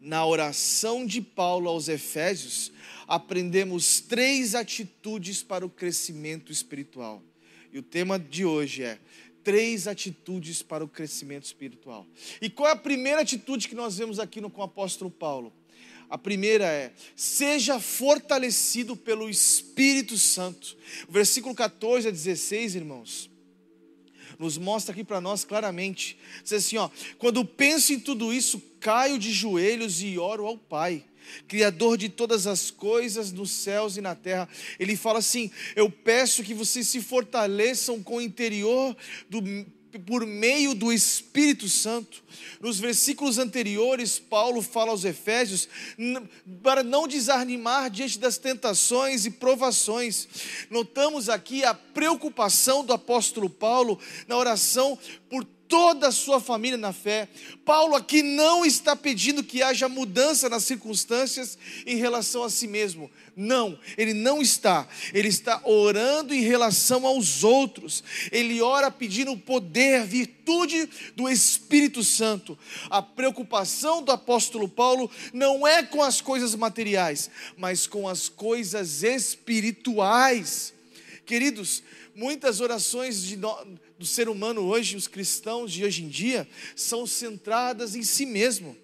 na oração de Paulo aos Efésios, aprendemos três atitudes para o crescimento espiritual. E o tema de hoje é três atitudes para o crescimento espiritual. E qual é a primeira atitude que nós vemos aqui no, com o apóstolo Paulo? A primeira é: seja fortalecido pelo Espírito Santo. O versículo 14 a 16, irmãos nos mostra aqui para nós claramente. Diz assim, ó, quando penso em tudo isso, caio de joelhos e oro ao Pai. Criador de todas as coisas nos céus e na terra, ele fala assim: Eu peço que vocês se fortaleçam com o interior do por meio do Espírito Santo. Nos versículos anteriores, Paulo fala aos Efésios para não desanimar diante das tentações e provações. Notamos aqui a preocupação do apóstolo Paulo na oração por toda a sua família na fé. Paulo aqui não está pedindo que haja mudança nas circunstâncias em relação a si mesmo. Não, ele não está. Ele está orando em relação aos outros. Ele ora pedindo poder, virtude do Espírito Santo. A preocupação do apóstolo Paulo não é com as coisas materiais, mas com as coisas espirituais. Queridos, muitas orações de, do ser humano hoje, os cristãos de hoje em dia, são centradas em si mesmo.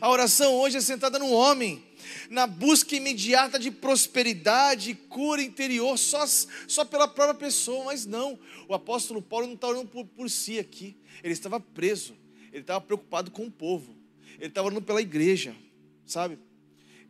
A oração hoje é centrada no homem, na busca imediata de prosperidade, cura interior, só, só pela própria pessoa, mas não. O apóstolo Paulo não está orando por, por si aqui, ele estava preso, ele estava preocupado com o povo, ele estava orando pela igreja, sabe?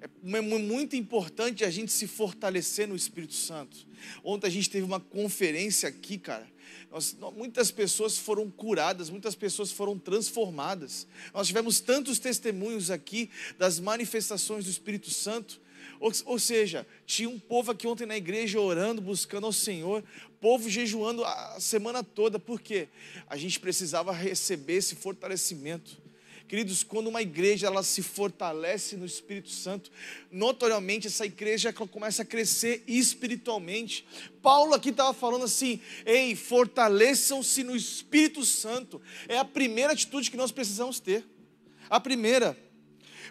É muito importante a gente se fortalecer no Espírito Santo. Ontem a gente teve uma conferência aqui, cara. Nós, muitas pessoas foram curadas, muitas pessoas foram transformadas. Nós tivemos tantos testemunhos aqui das manifestações do Espírito Santo. Ou, ou, seja, tinha um povo aqui ontem na igreja orando, buscando ao Senhor, povo jejuando a semana toda, porque a gente precisava receber esse fortalecimento. Queridos, quando uma igreja ela se fortalece no Espírito Santo, notoriamente essa igreja começa a crescer espiritualmente. Paulo aqui estava falando assim: ei, fortaleçam-se no Espírito Santo. É a primeira atitude que nós precisamos ter. A primeira.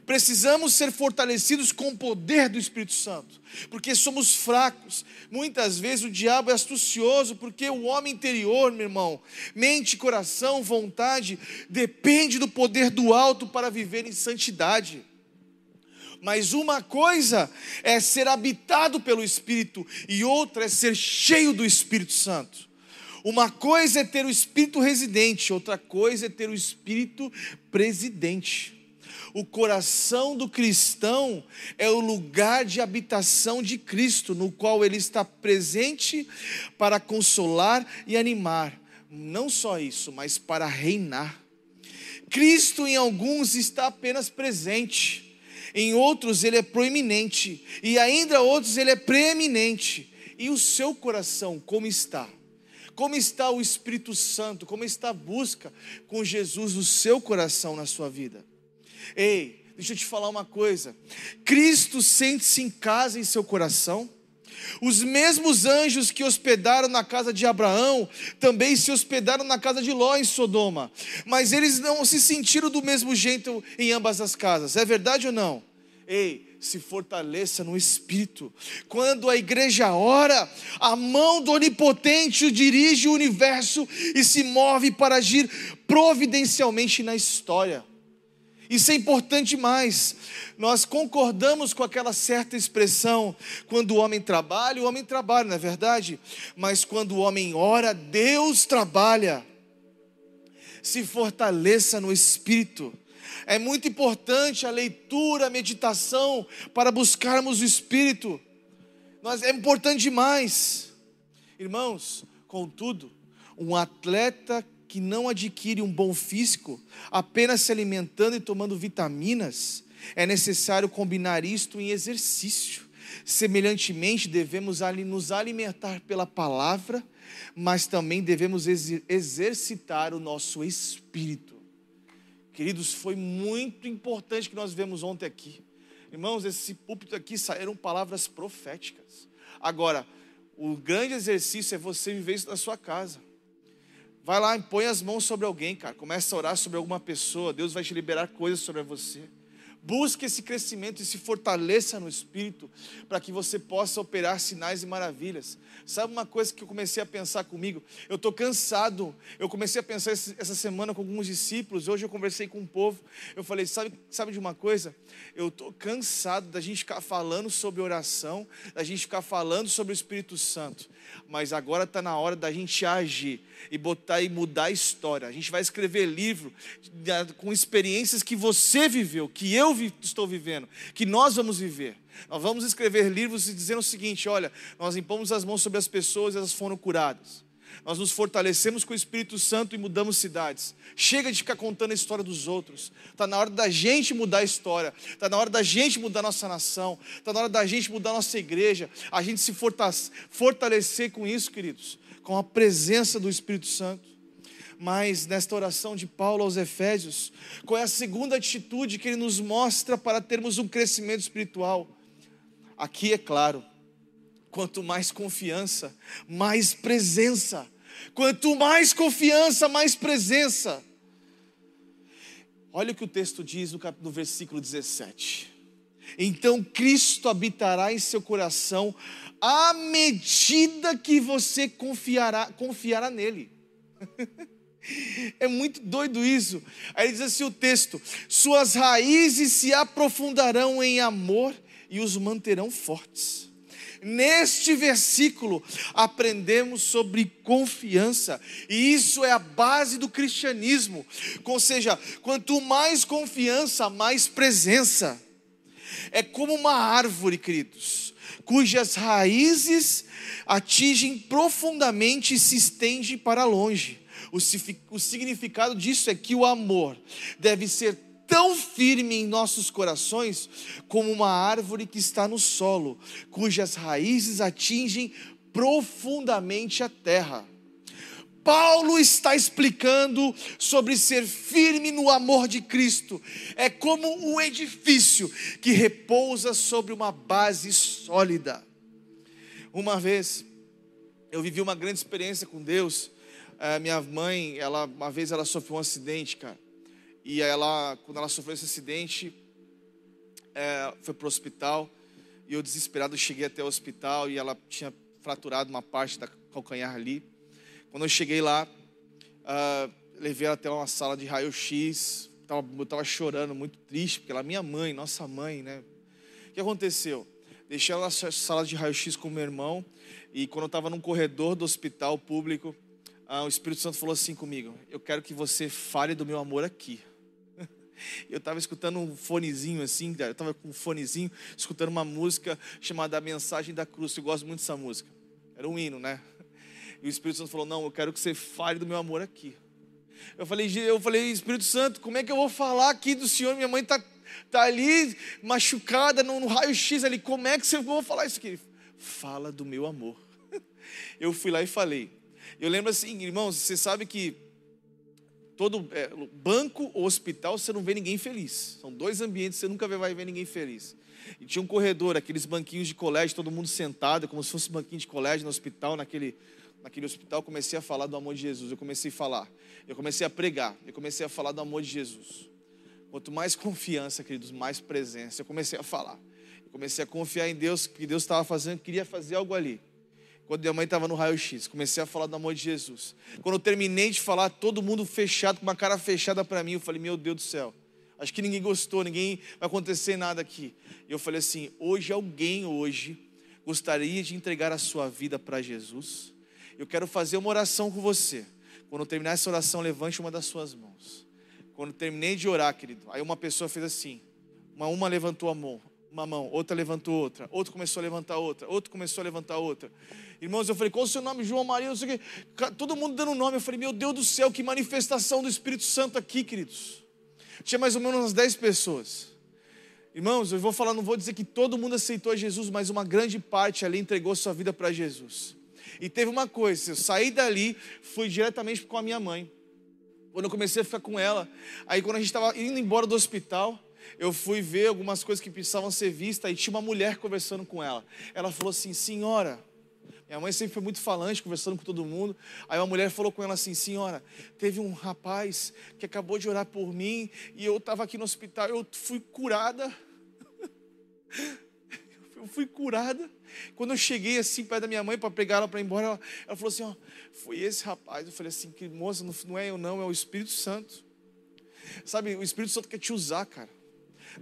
Precisamos ser fortalecidos com o poder do Espírito Santo, porque somos fracos. Muitas vezes o diabo é astucioso, porque o homem interior, meu irmão, mente, coração, vontade, depende do poder do alto para viver em santidade. Mas uma coisa é ser habitado pelo Espírito, e outra é ser cheio do Espírito Santo. Uma coisa é ter o Espírito residente, outra coisa é ter o Espírito presidente. O coração do cristão é o lugar de habitação de Cristo, no qual ele está presente para consolar e animar, Não só isso, mas para reinar. Cristo em alguns está apenas presente, em outros ele é proeminente, e ainda outros ele é preeminente. E o seu coração, como está? Como está o Espírito Santo? Como está a busca com Jesus no seu coração, na sua vida? Ei, deixa eu te falar uma coisa. Cristo sente-se em casa em seu coração? Os mesmos anjos que hospedaram na casa de Abraão também se hospedaram na casa de Ló em Sodoma, mas eles não se sentiram do mesmo jeito em ambas as casas, é verdade ou não? Ei, se fortaleça no espírito. Quando a igreja ora, a mão do Onipotente dirige o universo e se move para agir providencialmente na história. Isso é importante demais. Nós concordamos com aquela certa expressão: quando o homem trabalha, o homem trabalha, não é verdade? Mas quando o homem ora, Deus trabalha. Se fortaleça no espírito. É muito importante a leitura, a meditação para buscarmos o espírito. Nós, é importante demais. Irmãos, contudo, um atleta que não adquire um bom físico apenas se alimentando e tomando vitaminas, é necessário combinar isto em exercício. Semelhantemente, devemos nos alimentar pela palavra, mas também devemos exercitar o nosso espírito. Queridos, foi muito importante que nós vemos ontem aqui. Irmãos, esse púlpito aqui saíram palavras proféticas. Agora, o grande exercício é você viver isso na sua casa. Vai lá põe as mãos sobre alguém, cara. Começa a orar sobre alguma pessoa. Deus vai te liberar coisas sobre você. Busque esse crescimento e se fortaleça no espírito para que você possa operar sinais e maravilhas. Sabe uma coisa que eu comecei a pensar comigo? Eu estou cansado. Eu comecei a pensar essa semana com alguns discípulos. Hoje eu conversei com um povo. Eu falei: sabe, sabe de uma coisa? Eu estou cansado da gente ficar falando sobre oração, da gente ficar falando sobre o Espírito Santo. Mas agora está na hora da gente agir e botar e mudar a história. A gente vai escrever livro com experiências que você viveu, que eu estou vivendo, que nós vamos viver. Nós vamos escrever livros dizendo o seguinte: olha, nós impomos as mãos sobre as pessoas e elas foram curadas. Nós nos fortalecemos com o Espírito Santo e mudamos cidades. Chega de ficar contando a história dos outros. Está na hora da gente mudar a história. Está na hora da gente mudar nossa nação. Está na hora da gente mudar nossa igreja. A gente se fortalecer com isso, queridos. Com a presença do Espírito Santo. Mas nesta oração de Paulo aos Efésios, qual é a segunda atitude que ele nos mostra para termos um crescimento espiritual? Aqui é claro, quanto mais confiança, mais presença. Quanto mais confiança, mais presença. Olha o que o texto diz no, no versículo 17. Então Cristo habitará em seu coração à medida que você confiará, confiará nele. É muito doido isso. Aí diz assim o texto: Suas raízes se aprofundarão em amor e os manterão fortes. Neste versículo aprendemos sobre confiança, e isso é a base do cristianismo. Ou seja, quanto mais confiança, mais presença. É como uma árvore, queridos, cujas raízes atingem profundamente e se estende para longe. O significado disso é que o amor deve ser tão firme em nossos corações como uma árvore que está no solo, cujas raízes atingem profundamente a terra. Paulo está explicando sobre ser firme no amor de Cristo. É como um edifício que repousa sobre uma base sólida. Uma vez, eu vivi uma grande experiência com Deus. É, minha mãe, ela, uma vez ela sofreu um acidente, cara. E ela, quando ela sofreu esse acidente, é, foi para o hospital. E eu, desesperado, cheguei até o hospital e ela tinha fraturado uma parte da calcanhar ali. Quando eu cheguei lá, uh, levei ela até uma sala de raio-x. Eu estava chorando, muito triste, porque ela é minha mãe, nossa mãe, né? O que aconteceu? Deixei ela na sala de raio-x com meu irmão. E quando eu estava num corredor do hospital público, uh, o Espírito Santo falou assim comigo: Eu quero que você fale do meu amor aqui. Eu estava escutando um fonezinho assim, eu estava com um fonezinho, escutando uma música chamada A Mensagem da Cruz. Eu gosto muito dessa música. Era um hino, né? E o Espírito Santo falou: Não, eu quero que você fale do meu amor aqui. Eu falei, eu falei, Espírito Santo, como é que eu vou falar aqui do Senhor? Minha mãe está tá ali machucada no, no raio-x ali. Como é que você vai falar isso aqui? Ele, Fala do meu amor. Eu fui lá e falei. Eu lembro assim, irmãos, você sabe que todo é, banco ou hospital você não vê ninguém feliz. São dois ambientes, você nunca vai ver ninguém feliz. E tinha um corredor, aqueles banquinhos de colégio, todo mundo sentado, como se fosse um banquinho de colégio no hospital, naquele, naquele hospital, comecei a falar do amor de Jesus. Eu comecei a falar, eu comecei a pregar, eu comecei a falar do amor de Jesus. Quanto mais confiança, queridos, mais presença. Eu comecei a falar. Eu comecei a confiar em Deus, que Deus estava fazendo, queria fazer algo ali. Quando minha mãe estava no raio-x, comecei a falar do amor de Jesus. Quando eu terminei de falar, todo mundo fechado, com uma cara fechada para mim, eu falei: Meu Deus do céu, acho que ninguém gostou, ninguém vai acontecer nada aqui. E eu falei assim: Hoje, alguém hoje gostaria de entregar a sua vida para Jesus? Eu quero fazer uma oração com você. Quando eu terminar essa oração, levante uma das suas mãos. Quando eu terminei de orar, querido, aí uma pessoa fez assim: uma, uma levantou a mão, uma mão, outra levantou outra, outro começou a levantar outra, outro começou a levantar outra. Irmãos, eu falei, qual o seu nome? João Maria, não sei o quê. Todo mundo dando nome. Eu falei, meu Deus do céu, que manifestação do Espírito Santo aqui, queridos. Tinha mais ou menos umas 10 pessoas. Irmãos, eu vou falar, não vou dizer que todo mundo aceitou Jesus, mas uma grande parte ali entregou sua vida para Jesus. E teve uma coisa, eu saí dali, fui diretamente com a minha mãe. Quando eu comecei a ficar com ela, aí quando a gente estava indo embora do hospital, eu fui ver algumas coisas que precisavam ser vistas e tinha uma mulher conversando com ela. Ela falou assim: Senhora, minha mãe sempre foi muito falante, conversando com todo mundo. Aí uma mulher falou com ela assim: Senhora, teve um rapaz que acabou de orar por mim e eu estava aqui no hospital, eu fui curada. Eu fui curada. Quando eu cheguei assim perto da minha mãe para pegar ela para ir embora, ela, ela, falou assim: ó, foi esse rapaz. Eu falei assim: que moça, não, não é eu não, é o Espírito Santo. Sabe, o Espírito Santo quer te usar, cara.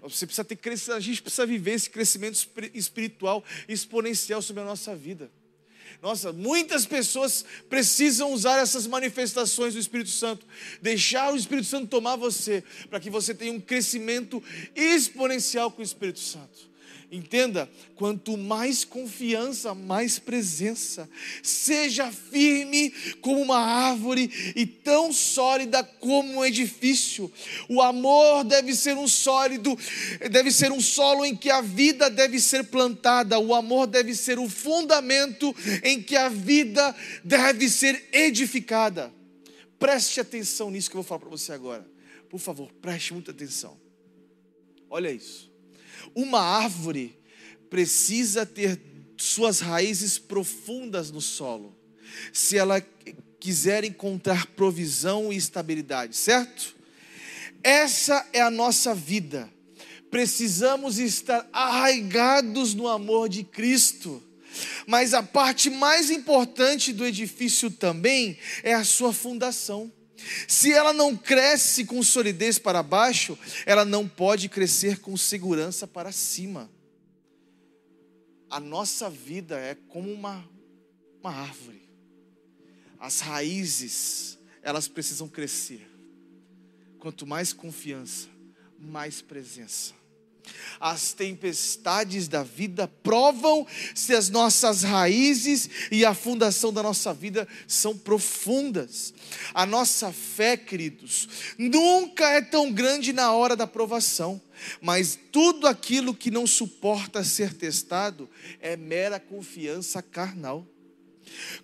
Você precisa ter crescimento, a gente precisa viver esse crescimento espiritual exponencial sobre a nossa vida. Nossa, muitas pessoas precisam usar essas manifestações do Espírito Santo, deixar o Espírito Santo tomar você, para que você tenha um crescimento exponencial com o Espírito Santo. Entenda, quanto mais confiança, mais presença. Seja firme como uma árvore e tão sólida como um edifício. O amor deve ser um sólido, deve ser um solo em que a vida deve ser plantada. O amor deve ser o fundamento em que a vida deve ser edificada. Preste atenção nisso que eu vou falar para você agora. Por favor, preste muita atenção. Olha isso. Uma árvore precisa ter suas raízes profundas no solo, se ela quiser encontrar provisão e estabilidade, certo? Essa é a nossa vida. Precisamos estar arraigados no amor de Cristo. Mas a parte mais importante do edifício também é a sua fundação. Se ela não cresce com solidez para baixo, ela não pode crescer com segurança para cima. A nossa vida é como uma, uma árvore. As raízes, elas precisam crescer. Quanto mais confiança, mais presença. As tempestades da vida provam se as nossas raízes e a fundação da nossa vida são profundas. A nossa fé, queridos, nunca é tão grande na hora da provação, mas tudo aquilo que não suporta ser testado é mera confiança carnal.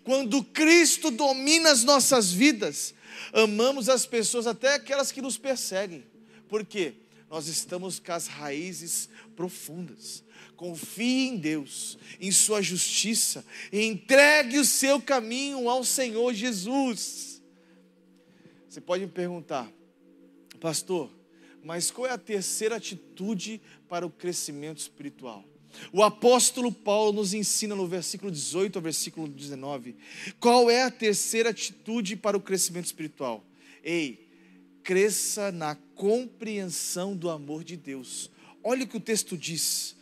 Quando Cristo domina as nossas vidas, amamos as pessoas, até aquelas que nos perseguem. Por quê? Nós estamos com as raízes profundas. Confie em Deus, em Sua justiça, e entregue o seu caminho ao Senhor Jesus. Você pode me perguntar, pastor, mas qual é a terceira atitude para o crescimento espiritual? O apóstolo Paulo nos ensina no versículo 18 ao versículo 19. Qual é a terceira atitude para o crescimento espiritual? Ei, cresça na compreensão do amor de Deus. Olha o que o texto diz.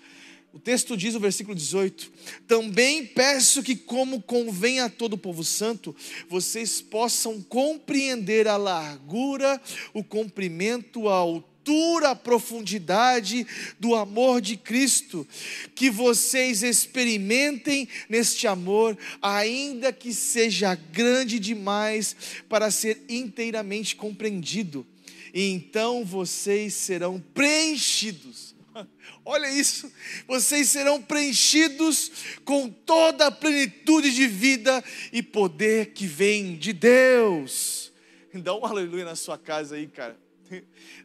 O texto diz no versículo 18: Também peço que, como convém a todo o povo santo, vocês possam compreender a largura, o comprimento, a altura altura, a profundidade do amor de Cristo. Que vocês experimentem neste amor, ainda que seja grande demais para ser inteiramente compreendido. E então vocês serão preenchidos. Olha isso, vocês serão preenchidos com toda a plenitude de vida e poder que vem de Deus. Dá um aleluia na sua casa aí, cara.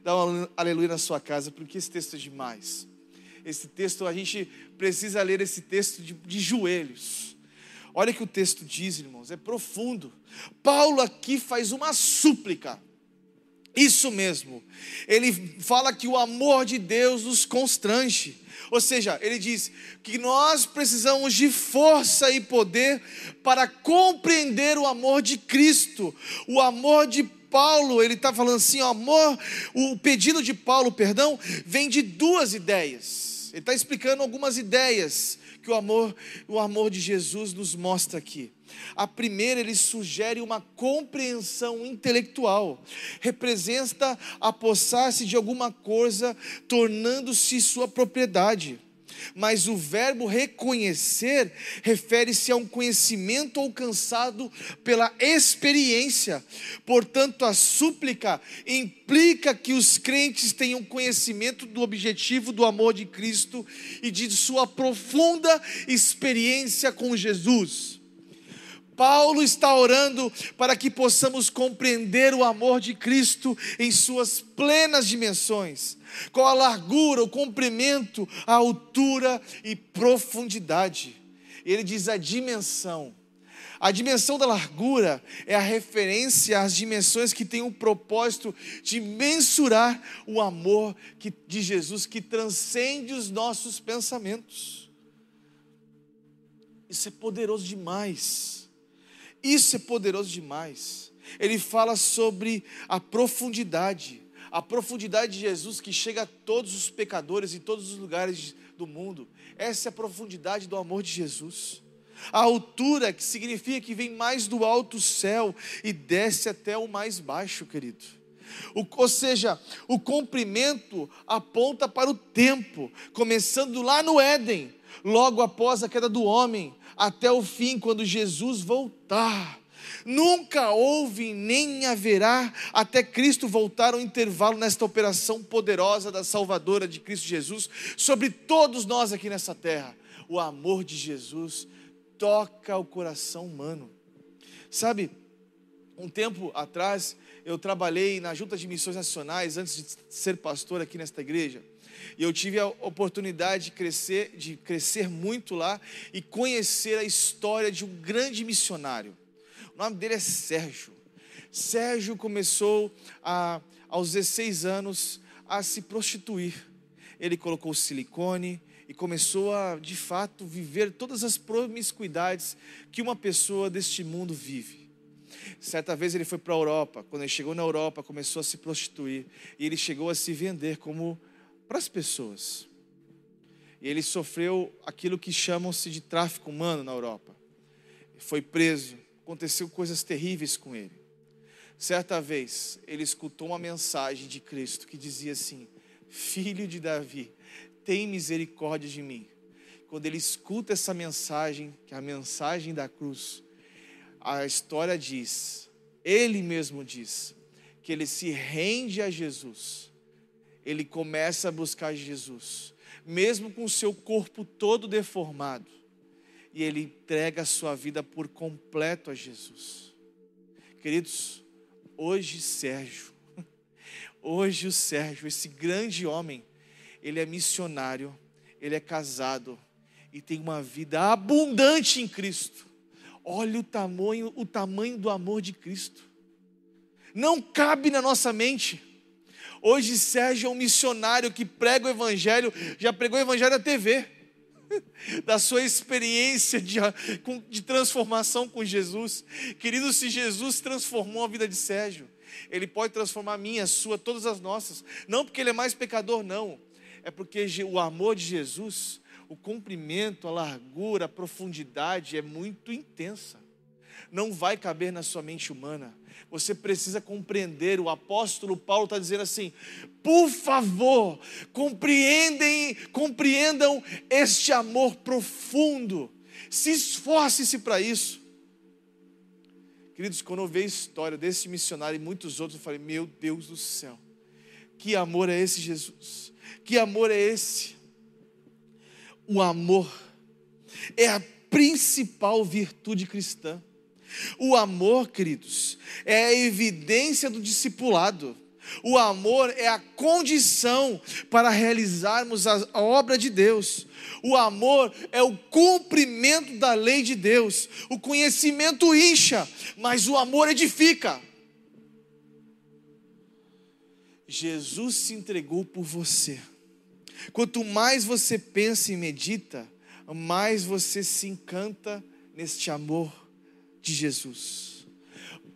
Dá um aleluia na sua casa, porque esse texto é demais. Esse texto, a gente precisa ler esse texto de, de joelhos. Olha o que o texto diz, irmãos, é profundo. Paulo aqui faz uma súplica. Isso mesmo. Ele fala que o amor de Deus nos constrange. Ou seja, ele diz que nós precisamos de força e poder para compreender o amor de Cristo, o amor de Paulo, ele está falando assim: o amor, o pedido de Paulo, perdão, vem de duas ideias. Ele está explicando algumas ideias que o amor, o amor de Jesus nos mostra aqui. A primeira, ele sugere uma compreensão intelectual, representa apossar-se de alguma coisa, tornando-se sua propriedade mas o verbo reconhecer refere-se a um conhecimento alcançado pela experiência. Portanto, a súplica implica que os crentes tenham conhecimento do objetivo do amor de Cristo e de sua profunda experiência com Jesus. Paulo está orando para que possamos compreender o amor de Cristo em suas plenas dimensões, com a largura, o comprimento, a altura e profundidade. Ele diz a dimensão. A dimensão da largura é a referência às dimensões que têm o propósito de mensurar o amor de Jesus que transcende os nossos pensamentos. Isso é poderoso demais. Isso é poderoso demais. Ele fala sobre a profundidade, a profundidade de Jesus que chega a todos os pecadores em todos os lugares do mundo. Essa é a profundidade do amor de Jesus. A altura, que significa que vem mais do alto céu e desce até o mais baixo, querido. O, ou seja, o comprimento aponta para o tempo, começando lá no Éden, logo após a queda do homem, até o fim, quando Jesus voltar. Nunca houve nem haverá até Cristo voltar um intervalo nesta operação poderosa da salvadora de Cristo Jesus sobre todos nós aqui nessa terra. O amor de Jesus toca o coração humano. Sabe, um tempo atrás eu trabalhei na Junta de Missões Nacionais antes de ser pastor aqui nesta igreja. E eu tive a oportunidade de crescer, de crescer muito lá e conhecer a história de um grande missionário. O nome dele é Sérgio. Sérgio começou a, aos 16 anos a se prostituir. Ele colocou silicone e começou a, de fato, viver todas as promiscuidades que uma pessoa deste mundo vive. Certa vez ele foi para a Europa. Quando ele chegou na Europa, começou a se prostituir. E ele chegou a se vender como para as pessoas. E ele sofreu aquilo que chamam-se de tráfico humano na Europa. Foi preso, aconteceu coisas terríveis com ele. Certa vez, ele escutou uma mensagem de Cristo que dizia assim: Filho de Davi, tem misericórdia de mim. Quando ele escuta essa mensagem, que é a mensagem da cruz, a história diz, ele mesmo diz, que ele se rende a Jesus ele começa a buscar Jesus, mesmo com o seu corpo todo deformado, e ele entrega a sua vida por completo a Jesus. Queridos, hoje Sérgio, hoje o Sérgio, esse grande homem, ele é missionário, ele é casado e tem uma vida abundante em Cristo. Olha o tamanho, o tamanho do amor de Cristo. Não cabe na nossa mente. Hoje Sérgio é um missionário que prega o Evangelho, já pregou o Evangelho na TV, da sua experiência de, de transformação com Jesus. Querido, se Jesus transformou a vida de Sérgio, Ele pode transformar a minha, a sua, todas as nossas. Não porque Ele é mais pecador, não. É porque o amor de Jesus, o comprimento, a largura, a profundidade é muito intensa. não vai caber na sua mente humana. Você precisa compreender. O apóstolo Paulo está dizendo assim: por favor, compreendem, compreendam este amor profundo. Se esforce-se para isso. Queridos, quando eu vi a história desse missionário e muitos outros, eu falei: Meu Deus do céu, que amor é esse, Jesus? Que amor é esse? O amor é a principal virtude cristã. O amor, queridos, é a evidência do discipulado. O amor é a condição para realizarmos a obra de Deus. O amor é o cumprimento da lei de Deus. O conhecimento incha, mas o amor edifica. Jesus se entregou por você. Quanto mais você pensa e medita, mais você se encanta neste amor de Jesus.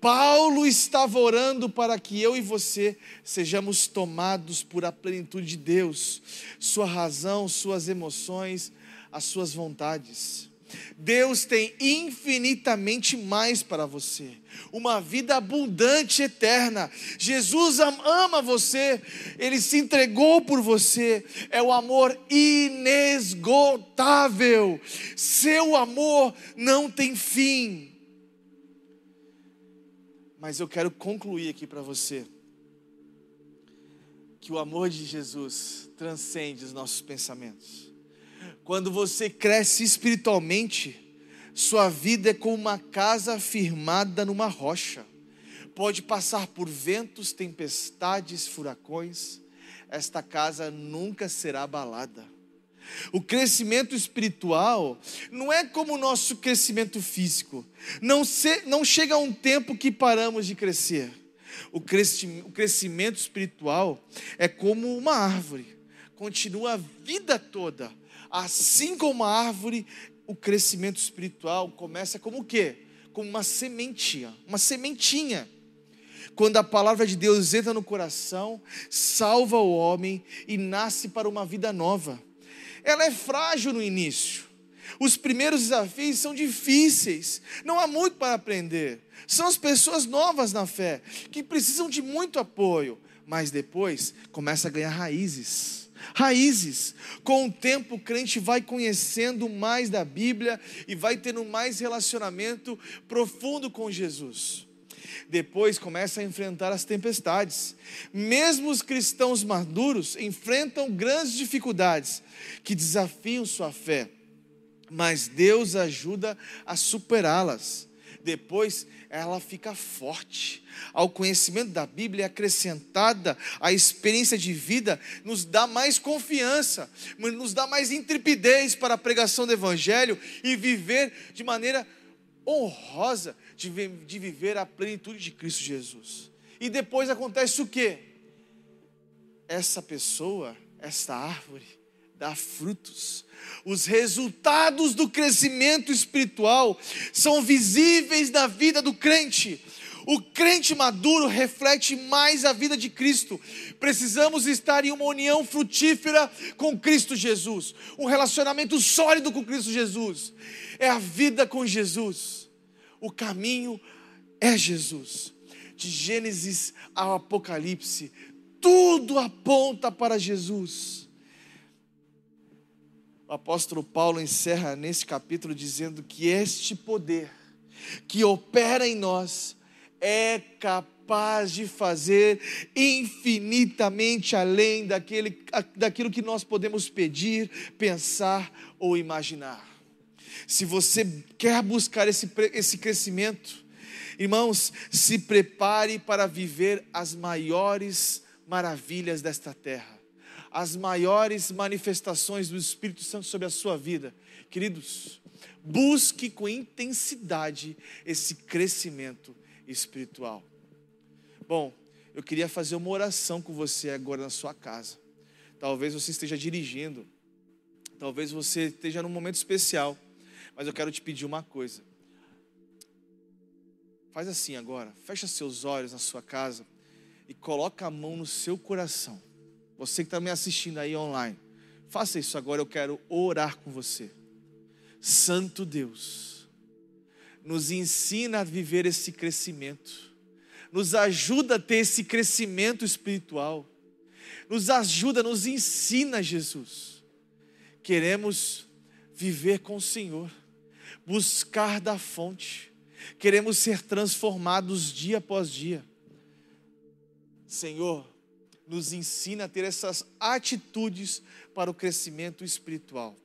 Paulo estava orando para que eu e você sejamos tomados por a plenitude de Deus, sua razão, suas emoções, as suas vontades. Deus tem infinitamente mais para você, uma vida abundante, eterna. Jesus ama você, ele se entregou por você, é o amor inesgotável. Seu amor não tem fim. Mas eu quero concluir aqui para você que o amor de Jesus transcende os nossos pensamentos. Quando você cresce espiritualmente, sua vida é como uma casa firmada numa rocha. Pode passar por ventos, tempestades, furacões, esta casa nunca será abalada. O crescimento espiritual não é como o nosso crescimento físico. Não, se, não chega um tempo que paramos de crescer. O, crescimento, o crescimento espiritual é como uma árvore, continua a vida toda. Assim como a árvore, o crescimento espiritual começa como o quê? Como uma sementinha, uma sementinha. Quando a palavra de Deus entra no coração, salva o homem e nasce para uma vida nova ela é frágil no início. Os primeiros desafios são difíceis, não há muito para aprender. São as pessoas novas na fé, que precisam de muito apoio, mas depois começa a ganhar raízes. Raízes. Com o tempo, o crente vai conhecendo mais da Bíblia e vai tendo mais relacionamento profundo com Jesus depois começa a enfrentar as tempestades. Mesmo os cristãos maduros enfrentam grandes dificuldades que desafiam sua fé, mas Deus ajuda a superá-las. Depois ela fica forte. Ao conhecimento da Bíblia acrescentada a experiência de vida, nos dá mais confiança, nos dá mais intrepidez para a pregação do Evangelho e viver de maneira honrosa de, de viver a plenitude de Cristo Jesus. E depois acontece o que? Essa pessoa, essa árvore, dá frutos. Os resultados do crescimento espiritual são visíveis na vida do crente. O crente maduro reflete mais a vida de Cristo. Precisamos estar em uma união frutífera com Cristo Jesus, um relacionamento sólido com Cristo Jesus. É a vida com Jesus o caminho é Jesus. De Gênesis ao Apocalipse, tudo aponta para Jesus. O apóstolo Paulo encerra nesse capítulo dizendo que este poder que opera em nós é capaz de fazer infinitamente além daquele, daquilo que nós podemos pedir, pensar ou imaginar. Se você quer buscar esse, esse crescimento, irmãos, se prepare para viver as maiores maravilhas desta terra, as maiores manifestações do Espírito Santo sobre a sua vida. Queridos, busque com intensidade esse crescimento espiritual. Bom, eu queria fazer uma oração com você agora na sua casa. Talvez você esteja dirigindo, talvez você esteja num momento especial. Mas eu quero te pedir uma coisa. Faz assim agora, fecha seus olhos na sua casa e coloca a mão no seu coração. Você que está me assistindo aí online, faça isso agora, eu quero orar com você. Santo Deus, nos ensina a viver esse crescimento, nos ajuda a ter esse crescimento espiritual, nos ajuda, nos ensina, Jesus. Queremos viver com o Senhor, buscar da fonte, queremos ser transformados dia após dia. Senhor, nos ensina a ter essas atitudes para o crescimento espiritual.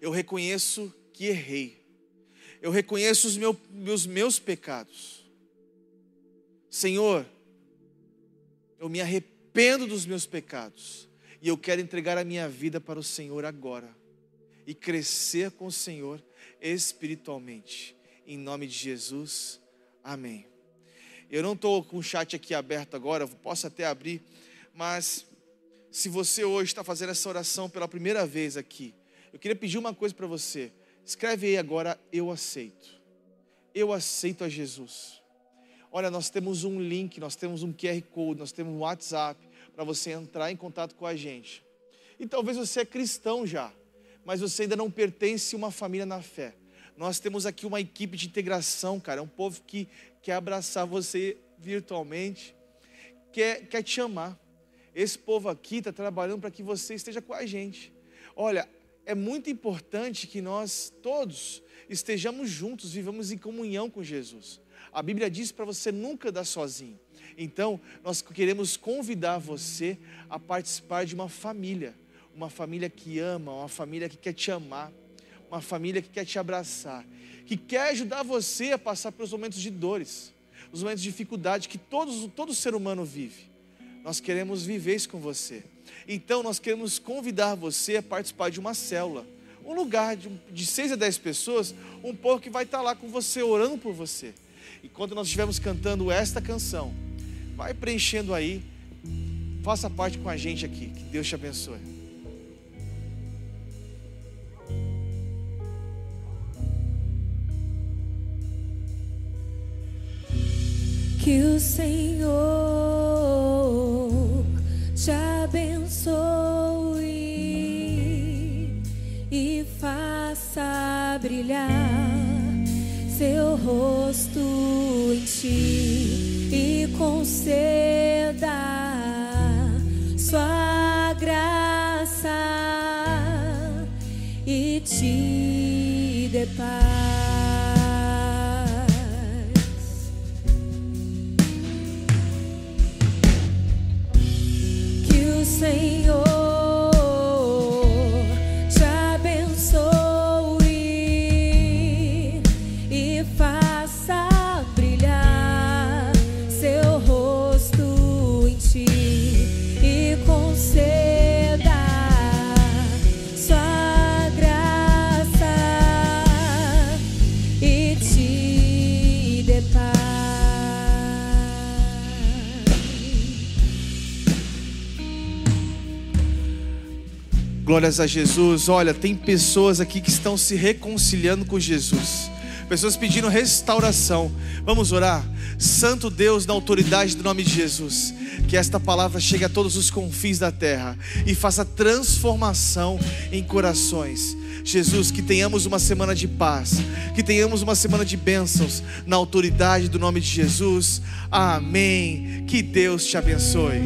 Eu reconheço que errei, eu reconheço os meu, meus, meus pecados. Senhor, eu me arrependo dos meus pecados e eu quero entregar a minha vida para o Senhor agora e crescer com o Senhor espiritualmente. Em nome de Jesus, amém. Eu não estou com o chat aqui aberto agora, posso até abrir, mas se você hoje está fazendo essa oração pela primeira vez aqui, eu queria pedir uma coisa para você. Escreve aí agora, eu aceito. Eu aceito a Jesus. Olha, nós temos um link, nós temos um QR Code, nós temos um WhatsApp para você entrar em contato com a gente. E talvez você é cristão já, mas você ainda não pertence a uma família na fé. Nós temos aqui uma equipe de integração, cara, é um povo que quer abraçar você virtualmente, quer, quer te amar. Esse povo aqui está trabalhando para que você esteja com a gente. Olha, é muito importante que nós todos estejamos juntos, vivamos em comunhão com Jesus. A Bíblia diz para você nunca dar sozinho. Então, nós queremos convidar você a participar de uma família, uma família que ama, uma família que quer te amar, uma família que quer te abraçar, que quer ajudar você a passar pelos momentos de dores, os momentos de dificuldade que todos, todo ser humano vive. Nós queremos viver isso com você. Então, nós queremos convidar você a participar de uma célula, um lugar de, de seis a dez pessoas, um povo que vai estar lá com você, orando por você. E quando nós estivermos cantando esta canção, vai preenchendo aí, faça parte com a gente aqui. Que Deus te abençoe. Que o Senhor te abençoe e faça brilhar seu rosto em ti e conceda Glórias a Jesus. Olha, tem pessoas aqui que estão se reconciliando com Jesus. Pessoas pedindo restauração. Vamos orar. Santo Deus, na autoridade do nome de Jesus, que esta palavra chegue a todos os confins da terra e faça transformação em corações. Jesus, que tenhamos uma semana de paz, que tenhamos uma semana de bênçãos, na autoridade do nome de Jesus. Amém. Que Deus te abençoe.